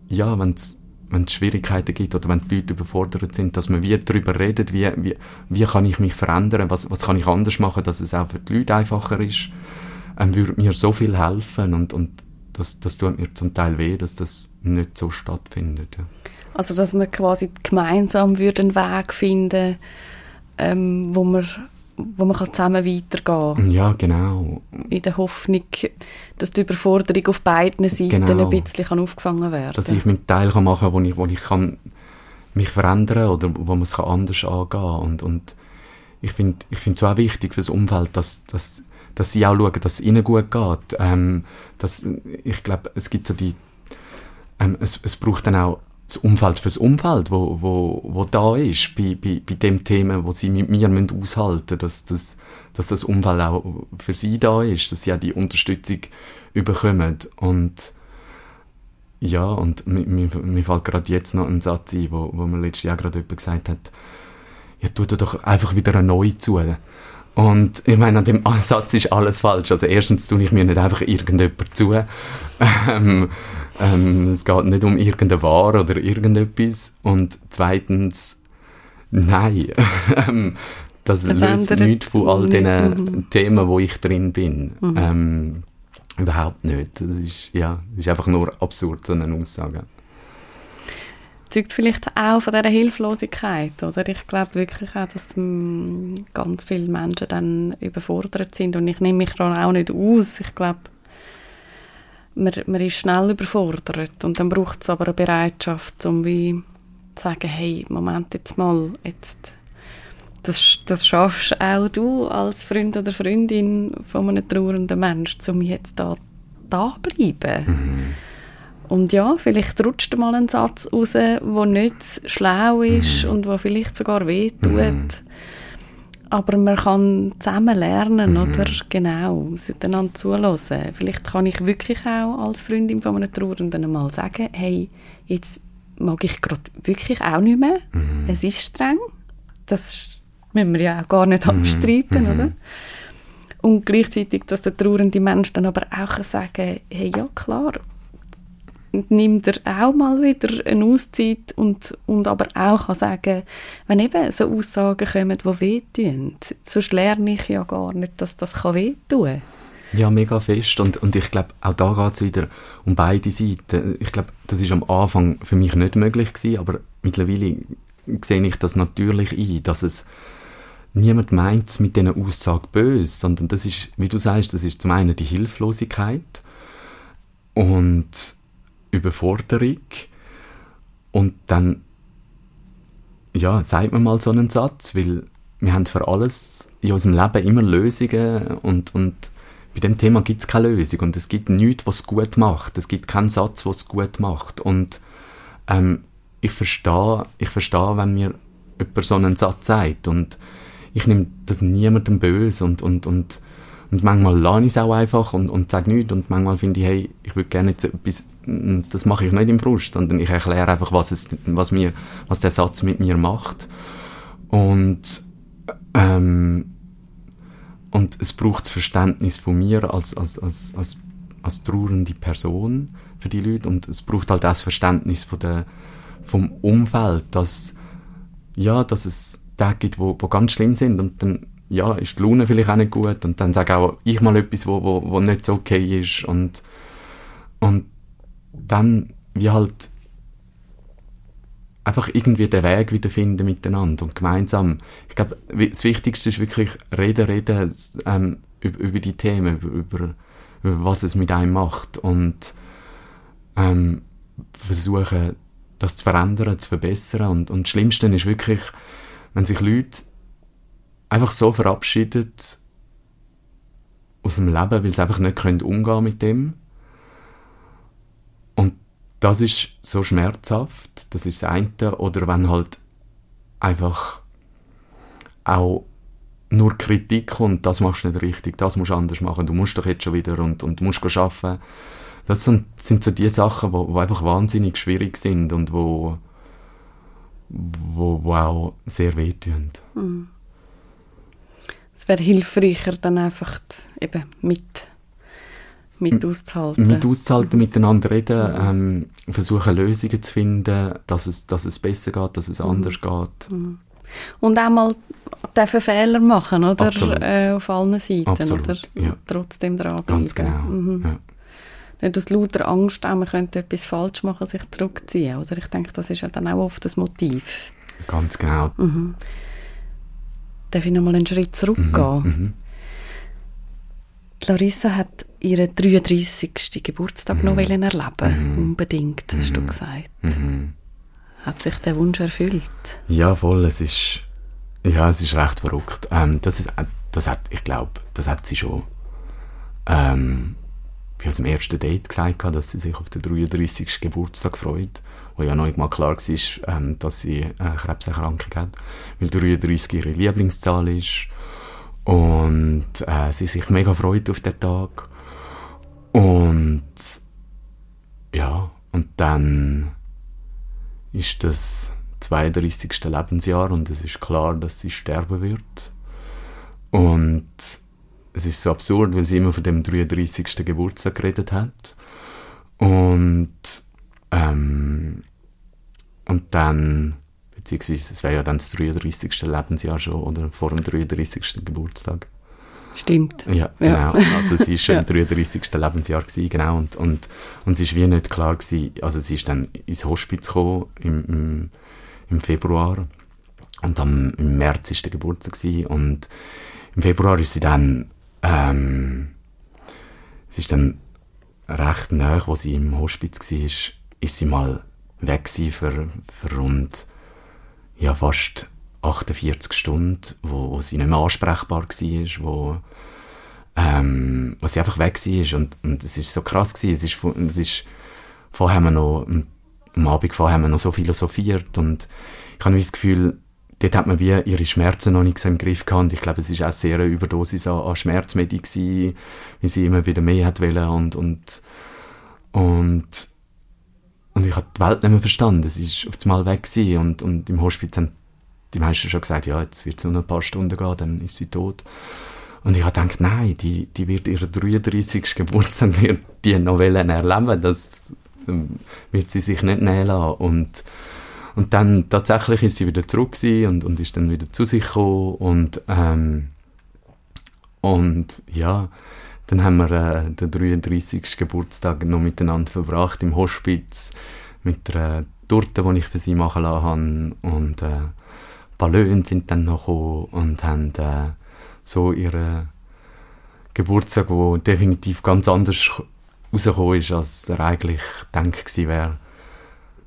ja, wenn es wenn es Schwierigkeiten gibt oder wenn die Leute überfordert sind, dass man wie darüber redet, wie, wie, wie kann ich mich verändern, was, was kann ich anders machen, dass es auch für die Leute einfacher ist, ähm, würde mir so viel helfen und, und das, das tut mir zum Teil weh, dass das nicht so stattfindet. Ja. Also dass wir quasi gemeinsam einen Weg finden, ähm, wo man wo man zusammen weitergehen kann. Ja, genau. In der Hoffnung, dass die Überforderung auf beiden Seiten genau. ein bisschen aufgefangen werden kann. Dass ich meinen Teil machen kann, wo ich, wo ich kann mich verändern oder wo man es anders angehen kann. Und, und ich finde ich es auch wichtig für das Umfeld, dass, dass, dass sie auch schauen, dass es ihnen gut geht. Ähm, dass, ich glaube, es gibt so die ähm, es, es braucht dann auch das Umfeld fürs Umfeld, wo, wo, wo da ist, bei, bei, bei dem Thema, wo sie mit mir müssen aushalten dass, dass, dass das Umfeld auch für sie da ist, dass sie auch die Unterstützung überkommen. Und ja, und mir, mir, fällt gerade jetzt noch ein Satz ein, wo, wo mir letztes Jahr gerade jemand gesagt hat, ja, tu doch einfach wieder eine neue zu. Und ich meine, an dem Ansatz ist alles falsch. Also erstens tue ich mir nicht einfach irgendjemand zu. Ähm, ähm, es geht nicht um irgendeine Ware oder irgendetwas. Und zweitens, nein. Ähm, das, das löst nichts von all diesen mhm. Themen, wo ich drin bin. Mhm. Ähm, überhaupt nicht. Das ist, ja, das ist einfach nur absurd, so eine Aussage. Zeugt vielleicht auch von dieser Hilflosigkeit, oder? Ich glaube wirklich auch, dass ähm, ganz viele Menschen dann überfordert sind und ich nehme mich da auch nicht aus. Ich glaube, man, man ist schnell überfordert und dann braucht es aber eine Bereitschaft, um wie zu sagen, hey, Moment jetzt mal, jetzt das, das schaffst auch du als Freund oder Freundin von einem trauernden Menschen, um jetzt da da bleiben. Mhm. Und ja, vielleicht rutscht mal ein Satz raus, der nicht schlau ist mhm. und der vielleicht sogar wehtut. Mhm aber man kann zusammen lernen, mhm. oder? Genau, einander zulassen. Vielleicht kann ich wirklich auch als Freundin von einem Trauernden einmal sagen, hey, jetzt mag ich gerade wirklich auch nicht mehr. Mhm. Es ist streng. Das müssen wir ja auch gar nicht mhm. abstreiten, mhm. oder? Und gleichzeitig, dass der trauernde Mensch dann aber auch sagen hey, ja klar, nimmt er auch mal wieder eine Auszeit und, und aber auch kann sagen, wenn eben so Aussagen kommen, die wehtun, sonst lerne ich ja gar nicht, dass das wehtun kann. Ja, mega fest. Und, und ich glaube, auch da geht es wieder um beide Seiten. Ich glaube, das ist am Anfang für mich nicht möglich gewesen, aber mittlerweile sehe ich das natürlich ein, dass es niemand meint mit diesen Aussagen böse, sondern das ist, wie du sagst, das ist zum einen die Hilflosigkeit und Überforderung. Und dann ja, sagt man mal so einen Satz, weil wir haben für alles in unserem Leben immer Lösungen und, und bei dem Thema gibt es keine Lösung. Und es gibt nichts, was es gut macht. Es gibt keinen Satz, was es gut macht. Und ähm, ich verstehe, ich verstehe, wenn mir jemand so einen Satz sagt. Und ich nehme das niemandem böse. Und, und, und, und manchmal lerne ich es auch einfach und, und sage nichts. Und manchmal finde ich, hey, ich würde gerne jetzt etwas das mache ich nicht im Frust, sondern ich erkläre einfach, was, es, was, mir, was der Satz mit mir macht. Und ähm, und es braucht das Verständnis von mir als, als, als, als, als trauernde Person für die Leute. Und es braucht halt auch das Verständnis von der, vom Umfeld, dass, ja, dass es Tage gibt, wo, wo ganz schlimm sind und dann ja, ist die Laune vielleicht auch nicht gut. Und dann sage auch ich mal etwas, wo, wo, wo nicht so okay ist. Und, und dann wie halt einfach irgendwie den Weg wiederfinden miteinander und gemeinsam. Ich glaube, das Wichtigste ist wirklich reden, reden ähm, über, über, die Themen, über, über, über, was es mit einem macht und ähm, versuchen, das zu verändern, zu verbessern und, und das Schlimmste ist wirklich, wenn sich Leute einfach so verabschiedet aus dem Leben, weil sie einfach nicht können umgehen mit dem. Das ist so schmerzhaft, das ist das eine. Oder wenn halt einfach auch nur Kritik kommt, das machst du nicht richtig, das musst du anders machen, du musst doch jetzt schon wieder und, und musst arbeiten. Das sind, sind so die Sachen, wo einfach wahnsinnig schwierig sind und wo, wo, wo auch sehr wehtun. Mhm es wäre hilfreicher, dann einfach eben mit, mit auszuhalten. Mit auszuhalten, miteinander reden, ähm, versuchen Lösungen zu finden, dass es, dass es besser geht, dass es mhm. anders geht. Mhm. Und auch mal dürfen Fehler machen, oder? Äh, auf allen Seiten, Absolut, oder? Ja. Trotzdem dranbleiben. Ganz genau, mhm. ja. Nicht aus lauter Angst, man könnte etwas falsch machen, sich zurückziehen, oder? Ich denke, das ist ja dann auch oft das Motiv. Ganz genau. Mhm darf ich nochmal einen Schritt zurückgehen? Mhm, mhm. Larissa hat ihren 33. Geburtstag mhm. noch erleben mhm. Unbedingt, hast du mhm. gesagt. Mhm. Hat sich der Wunsch erfüllt? Ja, voll. Es ist, ja, es ist recht verrückt. Ähm, das, ist, das hat, ich glaube, das hat sie schon ähm, bei unserem ersten Date gesagt, dass sie sich auf den 33. Geburtstag freut wo ja noch nicht mal klar war, ähm, dass sie eine Krebserkrankung hat, weil 33 ihre Lieblingszahl ist und äh, sie sich mega freut auf den Tag und ja, und dann ist das 32. Lebensjahr und es ist klar, dass sie sterben wird und es ist so absurd, weil sie immer von dem 33. Geburtstag geredet hat und ähm, und dann, beziehungsweise es wäre ja dann das 33. Lebensjahr schon, oder vor dem 33. Geburtstag. Stimmt. Ja, genau. Ja. Also sie war schon ja. im 33. Lebensjahr gewesen, genau. Und, und, und es war wie nicht klar gewesen, also sie ist dann ins Hospiz gekommen im, im, im Februar. Und dann im März war der Geburtstag gewesen. Und im Februar ist sie dann, ähm, sie ist dann recht nah, wo sie im Hospiz war, ist, ist sie mal weg für, für rund ja, fast 48 Stunden, wo, wo sie nicht mehr ansprechbar war, wo, ähm, wo sie einfach weg war. Und, und es ist so krass gewesen. Es ist, es ist, vorher haben wir noch, am Abend vorher haben wir noch so philosophiert und ich habe das Gefühl, dort hat man wie ihre Schmerzen noch nicht so im Griff gehabt. Und ich glaube, es ist auch sehr eine Überdosis an, an Schmerzmedi gewesen, wie sie immer wieder mehr hat wollen und, und, und und ich habe die Welt nicht mehr verstanden. Sie ist auf einmal weg und, und im Hospiz die meisten schon gesagt, ja, jetzt wird es nur ein paar Stunden gehen, dann ist sie tot. Und ich habe gedacht, nein, die, die wird ihren 33. Geburtstag wird die Novelle erleben, das ähm, wird sie sich nicht nehmen lassen. Und, und dann tatsächlich ist sie wieder zurück und, und ist dann wieder zu sich gekommen und, ähm, und ja, dann haben wir äh, den 33. Geburtstag noch miteinander verbracht im Hospiz mit der Torte, die ich für sie machen lassen habe. Und äh, Ballons sind dann noch gekommen und haben äh, so ihren Geburtstag, der definitiv ganz anders rausgekommen ist, als er eigentlich gedacht gewesen wäre,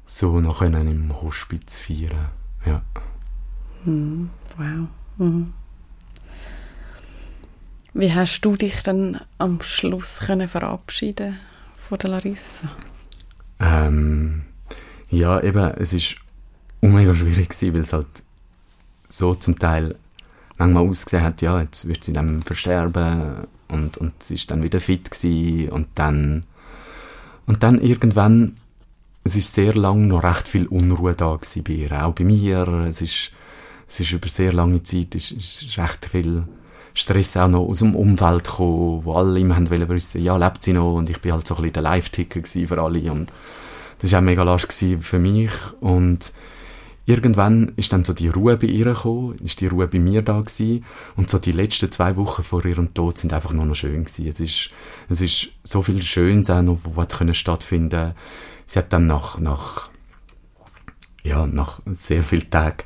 so noch können im Hospiz feiern. Ja. Mm, wow. Mhm. Wie hast du dich dann am Schluss können verabschieden von der Larissa? Ähm, ja, eben, es ist mega schwierig gewesen, weil es halt so zum Teil manchmal ausgesehen hat, ja, jetzt wird sie dann versterben und, und sie ist dann wieder fit gewesen und dann und dann irgendwann es ist sehr lang noch recht viel Unruhe da gewesen bei ihr, auch bei mir, es ist es ist über sehr lange Zeit ist, ist recht viel Stress auch noch aus dem Umfeld gekommen, wo alle immer haben wissen, ja, lebt sie noch? Und ich bin halt so ein bisschen der Live-Ticker für alle und das war auch mega last für mich und irgendwann ist dann so die Ruhe bei ihr gekommen, ist die Ruhe bei mir da gewesen und so die letzten zwei Wochen vor ihrem Tod sind einfach nur noch schön gewesen. Es ist, es ist so viel Schönes auch noch, was können stattfinden. Sie hat dann nach, nach, ja, nach sehr vielen Tagen,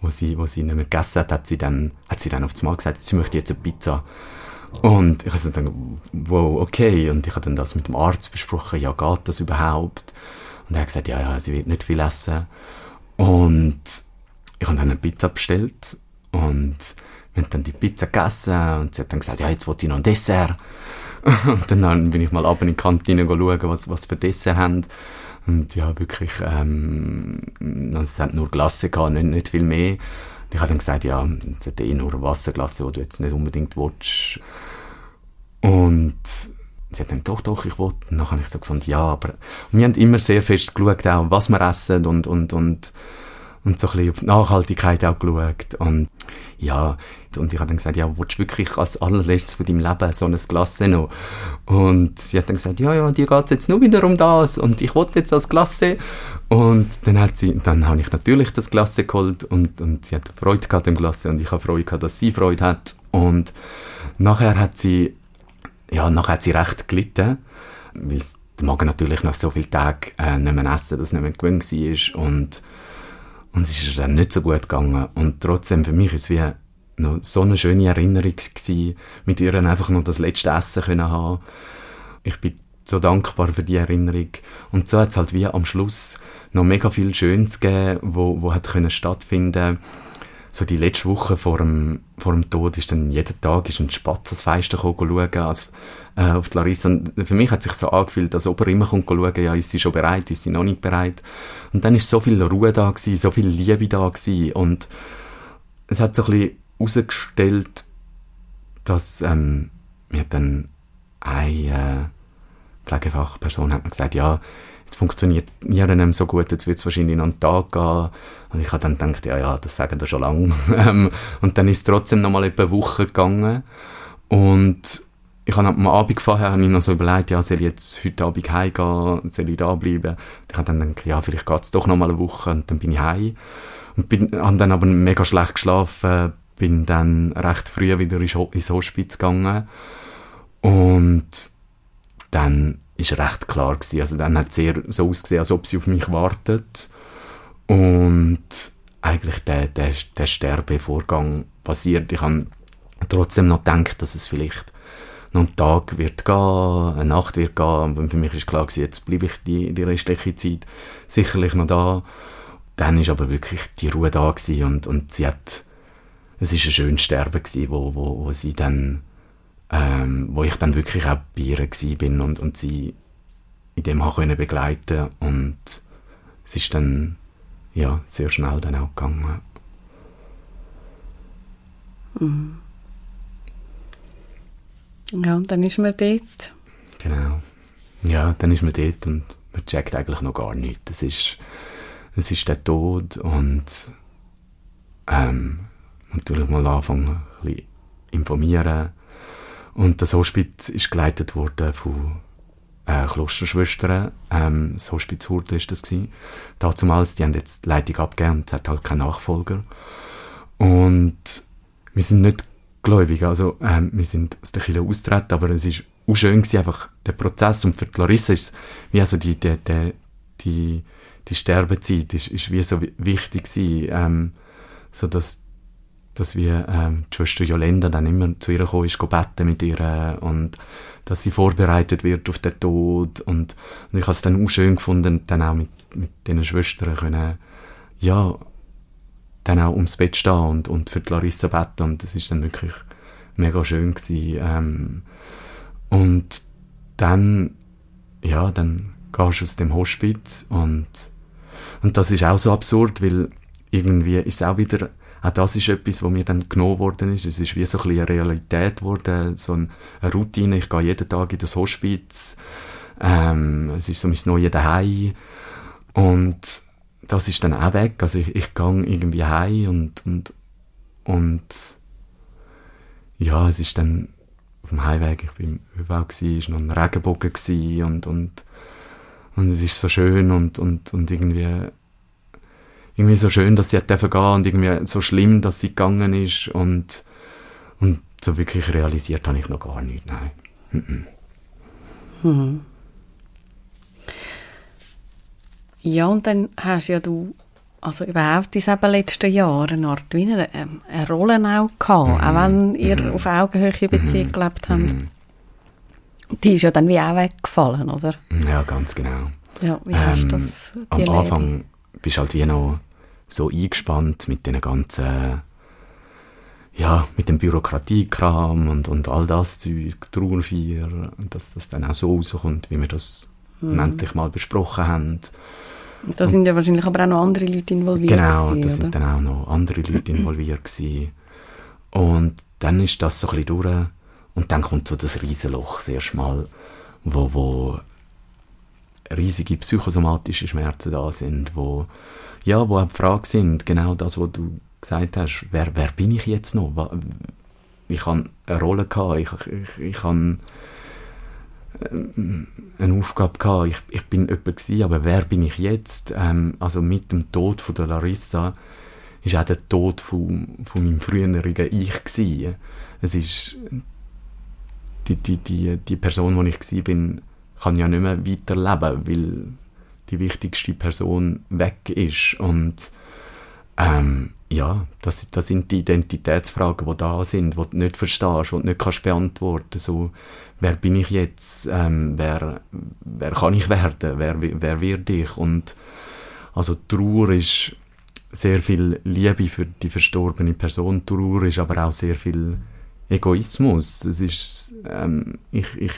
wo sie, wo sie nicht mehr gegessen hat, hat sie dann, hat sie dann aufs Mal gesagt, sie möchte jetzt eine Pizza. Und ich habe dann, wow, okay. Und ich habe dann das mit dem Arzt besprochen, ja, geht das überhaupt? Und er hat gesagt, ja, ja, sie wird nicht viel essen. Und ich habe dann eine Pizza bestellt und wir haben dann die Pizza gegessen und sie hat dann gesagt, ja, jetzt wollte ich noch ein Dessert. Und dann bin ich mal ab in die Kantine schauen, was, was für Dessert haben. Und ja, wirklich, ähm, es hat nur Glasse gehabt, nicht, nicht viel mehr. ich habe dann gesagt, ja, es hat eh nur Wasserglasse, die du jetzt nicht unbedingt willst. Und sie hat dann, doch, doch, ich wollte. Und dann habe ich so gefunden, ja, aber und wir haben immer sehr fest geschaut, auch, was wir essen und, und, und, und so ein bisschen auf die Nachhaltigkeit auch geschaut. Und ja, und ich habe dann gesagt, ja, willst du wirklich als allerletztes von deinem Leben so ein Glasse noch? Und sie hat dann gesagt, ja, ja, dir geht es jetzt nur wieder um das und ich wollte jetzt als Glasse. Und dann hat sie, dann habe ich natürlich das Glasse geholt und, und sie hat Freude gehabt im Glasse und ich habe Freude gehabt, dass sie Freude hat. Und nachher hat sie ja, nachher hat sie recht gelitten, weil der Magen natürlich nach so vielen Tagen äh, nicht mehr essen, dass es nicht mehr gewöhnt war. Und, und es ist dann nicht so gut gegangen. Und trotzdem für mich ist es wie noch so eine schöne Erinnerung gewesen, mit ihr einfach noch das letzte Essen können haben. Ich bin so dankbar für die Erinnerung. Und so hat es halt wie am Schluss noch mega viel Schönes gegeben, wo, wo hat können stattfinden so die letzte Woche vor dem, vor dem Tod ist dann jeden Tag ist ein Spatz ans Fenster schauen, als, äh, auf die Larissa. Und für mich hat sich so angefühlt, ob er immer kommt schauen, ja, ist sie schon bereit, ist sie noch nicht bereit. Und dann ist so viel Ruhe da gewesen, so viel Liebe da gewesen. Und es hat so ein bisschen herausgestellt, dass, ähm, mir dann eine äh, Pflegefachperson hat mir gesagt, ja, jetzt funktioniert mir so gut, jetzt wird es wahrscheinlich noch einen Tag gehen. Und ich habe dann gedacht, ja, ja, das sagen wir schon lange. Ähm, und dann ist es trotzdem noch mal etwa eine Woche gegangen. Und ich habe am Abend vorher habe ich noch so überlegt, ja, soll ich jetzt heute Abend heimgehen, soll ich da bleiben? Ich habe dann gedacht, ja, vielleicht geht es doch noch mal eine Woche und dann bin ich heim. Und bin, habe dann aber mega schlecht geschlafen, bin dann recht früh wieder ins Hospiz gegangen. Und dann ist recht klar gewesen. Also dann hat es sehr so ausgesehen, als ob sie auf mich wartet. Und eigentlich der, der, der Sterbevorgang passiert. Ich habe trotzdem noch gedacht, dass es vielleicht noch ein Tag wird gehen, eine Nacht wird gehen. Und für mich ist klar gewesen, jetzt bleibe ich die, die restliche Zeit sicherlich noch da. Dann ist aber wirklich die Ruhe da gewesen und, und sie hat, es ist ein schönes Sterben gewesen, wo, wo, wo sie dann ähm, wo ich dann wirklich auch bei ihr bin und, und sie in dem habe können begleiten und es ist dann ja, sehr schnell dann auch gegangen. Mhm. Ja, und dann ist man dort. Genau. Ja, dann ist man dort und man checkt eigentlich noch gar nichts. Es ist, es ist der Tod und ähm, natürlich mal anfangen, ein bisschen informieren, und das Hospiz ist geleitet worden von äh, Klosterschwestern. Ähm, das Hospiz Hurte ist das gewesen. Dazumals, die haben jetzt die Leitung abgegeben und es hat halt keinen Nachfolger. Und wir sind nicht gläubig, also ähm, wir sind aus der Kirche austreten, aber es ist auch schön gewesen, einfach der Prozess und für die Larissa ist es wie also die, die, die, die, die Sterbezeit ist, ist wie so wichtig gewesen, ähm, so dass dass wir ähm, die Schwester Jolenda dann immer zu ihr gekommen ist, beten mit ihr und dass sie vorbereitet wird auf den Tod und, und ich habe es dann auch schön gefunden, dann auch mit, mit diesen Schwestern können, ja, dann auch ums Bett stehen und, und für die Larissa beten und das ist dann wirklich mega schön gewesen. Ähm, und dann, ja, dann gehst du aus dem Hospiz und, und das ist auch so absurd, weil irgendwie ist es auch wieder auch das ist etwas, was mir dann genommen worden ist. Es ist wie so ein eine Realität geworden, so eine Routine. Ich gehe jeden Tag in das Hospiz. Ähm, es ist so mein neues Daheim. Und das ist dann auch weg. Also ich, ich gehe irgendwie heim und, und, und ja, es ist dann auf dem Heimweg, ich bin im ÖV gsi, ist noch ein Regenbogen und, und, und es ist so schön und, und, und irgendwie, irgendwie so schön, dass sie hat gehen und irgendwie so schlimm, dass sie gegangen ist und, und so wirklich realisiert habe ich noch gar nicht, nein. Mhm. Mhm. Ja, und dann hast ja du also überhaupt in diesen letzten Jahren eine Art wie eine, ähm, eine Rolle auch gehabt, mhm. auch wenn ihr mhm. auf Augenhöhe Beziehung mhm. gelebt habt. Mhm. Die ist ja dann wie auch weggefallen, oder? Ja, ganz genau. Ja, wie ähm, hast du das Am? Anfang bist du halt wie noch so eingespannt mit den ganzen ja, mit dem Bürokratiekram und, und all das Zeug, Trauerfeier, dass das dann auch so rauskommt, wie wir das mhm. endlich mal besprochen haben. Da sind ja wahrscheinlich aber auch noch andere Leute involviert. Genau, da sind dann auch noch andere Leute involviert gewesen. Und dann ist das so ein bisschen durch. Und dann kommt so das Riesenloch das erste Mal, wo, wo riesige psychosomatische Schmerzen da sind, wo, ja, wo die Frage sind, genau das, was du gesagt hast, wer, wer bin ich jetzt noch? Ich habe eine Rolle gehabt, ich, ich, ich habe ähm, eine Aufgabe gehabt. Ich, ich bin jemand gewesen, aber wer bin ich jetzt? Ähm, also mit dem Tod von der Larissa ist auch der Tod von, von meinem früheren Ich gewesen. Es ist die, die, die, die Person, die ich war, bin, kann ja nicht mehr weiterleben, weil die wichtigste Person weg ist und ähm, ja, das, das sind die Identitätsfragen, die da sind, die du nicht verstehst und nicht kannst beantworten. So, wer bin ich jetzt? Ähm, wer, wer kann ich werden? Wer, wer wird ich? Und also Trauer ist sehr viel Liebe für die verstorbene Person. Trauer ist aber auch sehr viel Egoismus. Es ist, ähm, ich, ich,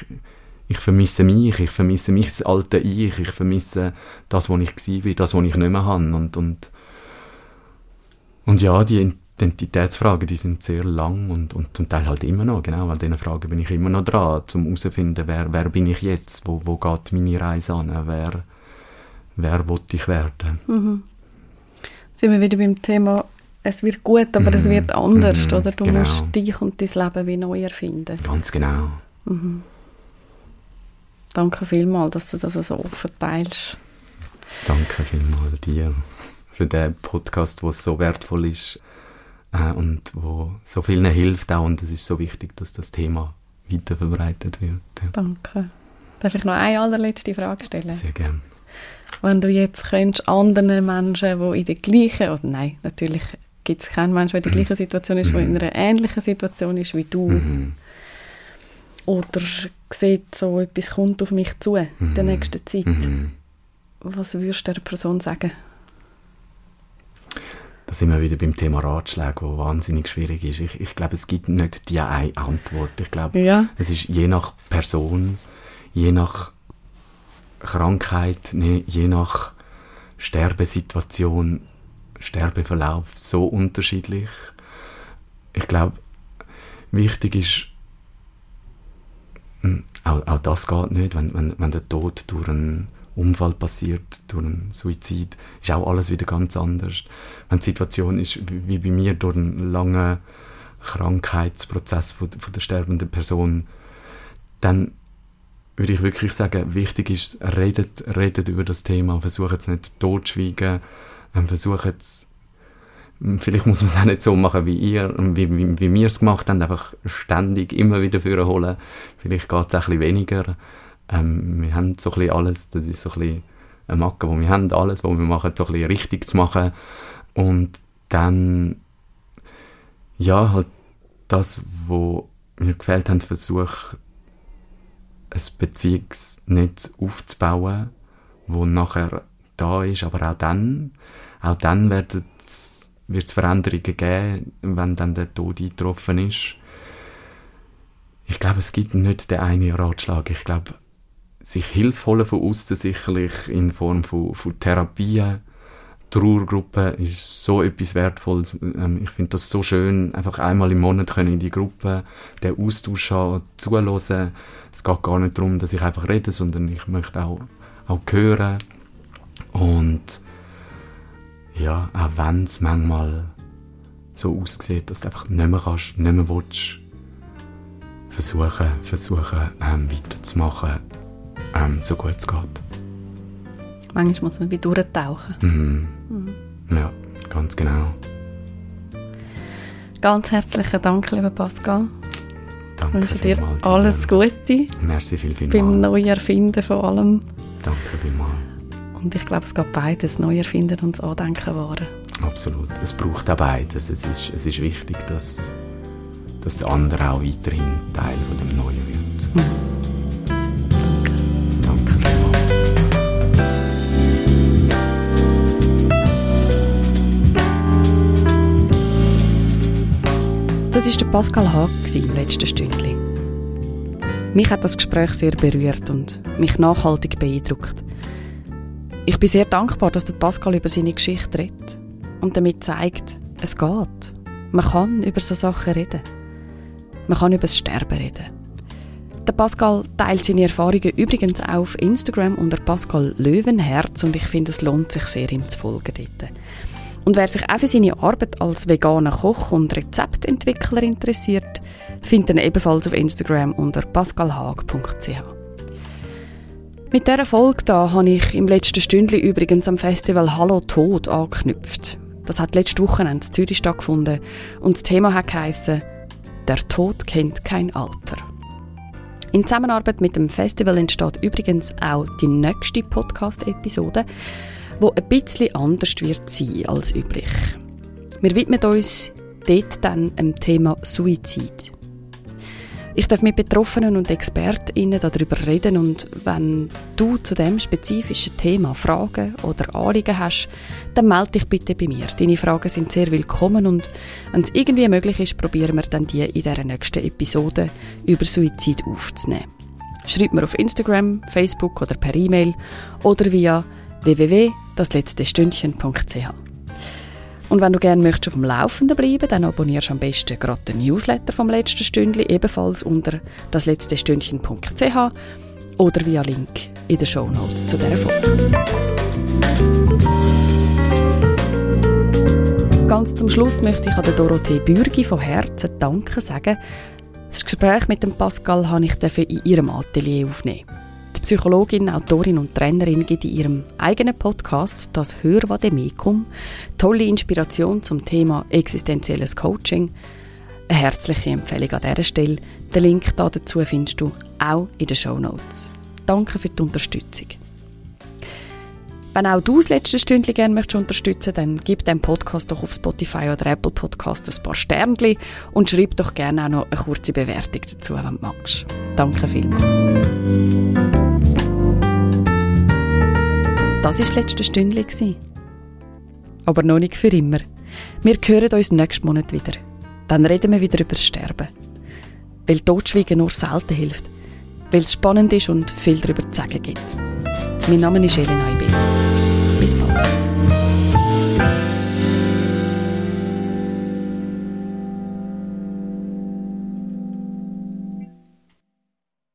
ich vermisse mich, ich vermisse mich das alte Ich, ich vermisse das, was ich war, das, was ich nicht mehr habe. Und, und und ja, die Identitätsfragen, die sind sehr lang und, und zum Teil halt immer noch, genau, an diesen Fragen bin ich immer noch dran, um herauszufinden, wer, wer bin ich jetzt, wo, wo geht meine Reise an, wer, wer will ich werden. Mhm. Sind wir wieder beim Thema, es wird gut, aber mhm. es wird anders, mhm. oder? Du genau. musst dich und dein Leben wie neu erfinden. Ganz genau. Mhm. Danke vielmals, dass du das so offen teilst. Danke vielmals dir für den Podcast, der so wertvoll ist äh, und wo so vielen hilft auch. Und es ist so wichtig, dass das Thema weiter verbreitet wird. Ja. Danke. Darf ich noch eine allerletzte Frage stellen? Sehr gerne. Wenn du jetzt könntest anderen Menschen, die in der gleichen, oder nein, natürlich gibt es keinen Menschen, der in der gleichen Situation ist, mhm. der in einer ähnlichen Situation ist wie du, mhm. Oder sieht, so etwas kommt auf mich zu in der mhm. nächsten Zeit, mhm. was würdest du der Person sagen? da sind wir wieder beim Thema Ratschläge, wo wahnsinnig schwierig ist. Ich, ich glaube, es gibt nicht die eine Antwort. Ich glaube, ja. es ist je nach Person, je nach Krankheit, ne, je nach Sterbesituation, Sterbeverlauf so unterschiedlich. Ich glaube, wichtig ist, auch, auch das geht nicht, wenn, wenn, wenn der Tod durch einen Unfall passiert, durch einen Suizid, ist auch alles wieder ganz anders. Wenn die Situation ist, wie bei mir, durch einen langen Krankheitsprozess von, von der sterbenden Person, dann würde ich wirklich sagen, wichtig ist, redet, redet über das Thema, versucht es nicht totschweigen, ähm, versucht es, vielleicht muss man es auch nicht so machen wie ihr, wie, wie, wie wir es gemacht haben, einfach ständig immer wieder holen. Vielleicht geht es ein bisschen weniger. Ähm, wir haben so ein bisschen alles, das ist so ein bisschen eine Macke, wo wir haben, alles, was wir machen, so ein bisschen richtig zu machen. Und dann, ja, halt das, was mir gefällt hat, versucht, ein Beziehungsnetz aufzubauen, wo nachher da ist, aber auch dann, auch dann wird es Veränderungen geben, wenn dann der Tod eingetroffen ist. Ich glaube, es gibt nicht den einen Ratschlag. Ich glaube, sich Hilfe holen von außen sicherlich in Form von, von Therapien. Trauergruppe ist so etwas Wertvolles. Ähm, ich finde das so schön, einfach einmal im Monat können in die Gruppe den Austausch haben, zuhören. Es geht gar nicht darum, dass ich einfach rede, sondern ich möchte auch, auch hören. Und ja, auch wenn es manchmal so aussieht, dass du einfach nicht mehr kannst, nicht mehr willst, versuchen, versuchen ähm, weiterzumachen, ähm, so gut es geht. Manchmal muss man wie durchtauchen. Mhm. Mhm. Ja, ganz genau. Ganz herzlichen Dank, lieber Pascal. Danke ich wünsche dir alles Gute. Merci viel, viel Beim Neuerfinden von allem. Danke vielmals. Und ich glaube, es geht beides, Neuerfinden und das Andenken wahren. Absolut. Es braucht auch beides. Es ist, es ist wichtig, dass, das andere auch weiterhin Teil von dem Neuen wird. Mhm. Das war der Pascal Haag im letzten Stündchen. Mich hat das Gespräch sehr berührt und mich nachhaltig beeindruckt. Ich bin sehr dankbar, dass der Pascal über seine Geschichte redet und damit zeigt, es geht. Man kann über so Sachen reden. Man kann über das Sterben reden. Der Pascal teilt seine Erfahrungen übrigens auch auf Instagram unter Pascal Löwenherz und ich finde, es lohnt sich sehr, ihm zu folgen dort. Und wer sich auch für seine Arbeit als veganer Koch und Rezeptentwickler interessiert, findet ihn ebenfalls auf Instagram unter pascalhag.ch. Mit dieser Folge da habe ich im letzten Stündli übrigens am Festival Hallo Tod angeknüpft. Das hat letzte Woche in Zürich stattgefunden und das Thema hat geheissen, Der Tod kennt kein Alter. In Zusammenarbeit mit dem Festival entsteht übrigens auch die nächste Podcast-Episode, wo ein bisschen anders wird sein als üblich. Wir widmen uns dort dann dem Thema Suizid. Ich darf mit Betroffenen und ExpertInnen darüber reden und wenn du zu dem spezifischen Thema Fragen oder Anliegen hast, dann melde dich bitte bei mir. Deine Fragen sind sehr willkommen und wenn es irgendwie möglich ist, probieren wir dann die in der nächsten Episode über Suizid aufzunehmen. Schreib mir auf Instagram, Facebook oder per E-Mail oder via www.dasletztestündchen.ch. Und wenn du gerne möchtest auf dem Laufenden bleiben, dann abonnierst du am besten gerade den Newsletter vom letzten Stündchen, ebenfalls unter dasletztestündchen.ch oder via Link in den Show Notes zu dieser Folge. Ganz zum Schluss möchte ich an Dorothee Bürgi von Herzen Danke sagen. Das Gespräch mit dem Pascal habe ich in ihrem Atelier aufnehmen. Die Psychologin, Autorin und Trainerin gibt in ihrem eigenen Podcast, das Hörvademecum, tolle Inspiration zum Thema existenzielles Coaching. Eine herzliche Empfehlung an dieser Stelle. Den Link dazu findest du auch in den Show Notes. Danke für die Unterstützung. Wenn auch du das letzte Stündchen gerne möchtest unterstützen dann gib dem Podcast doch auf Spotify oder Apple Podcasts ein paar Sternchen und schreib doch gerne auch noch eine kurze Bewertung dazu, wenn du magst. Danke vielmals. Das war das letzte Stündchen. Aber noch nicht für immer. Wir hören uns nächsten Monat wieder. Dann reden wir wieder über das Sterben. Weil Totschweigen nur selten hilft. Weil es spannend ist und viel darüber zu sagen gibt. Mein Name ist Elena Ibe. Bis bald.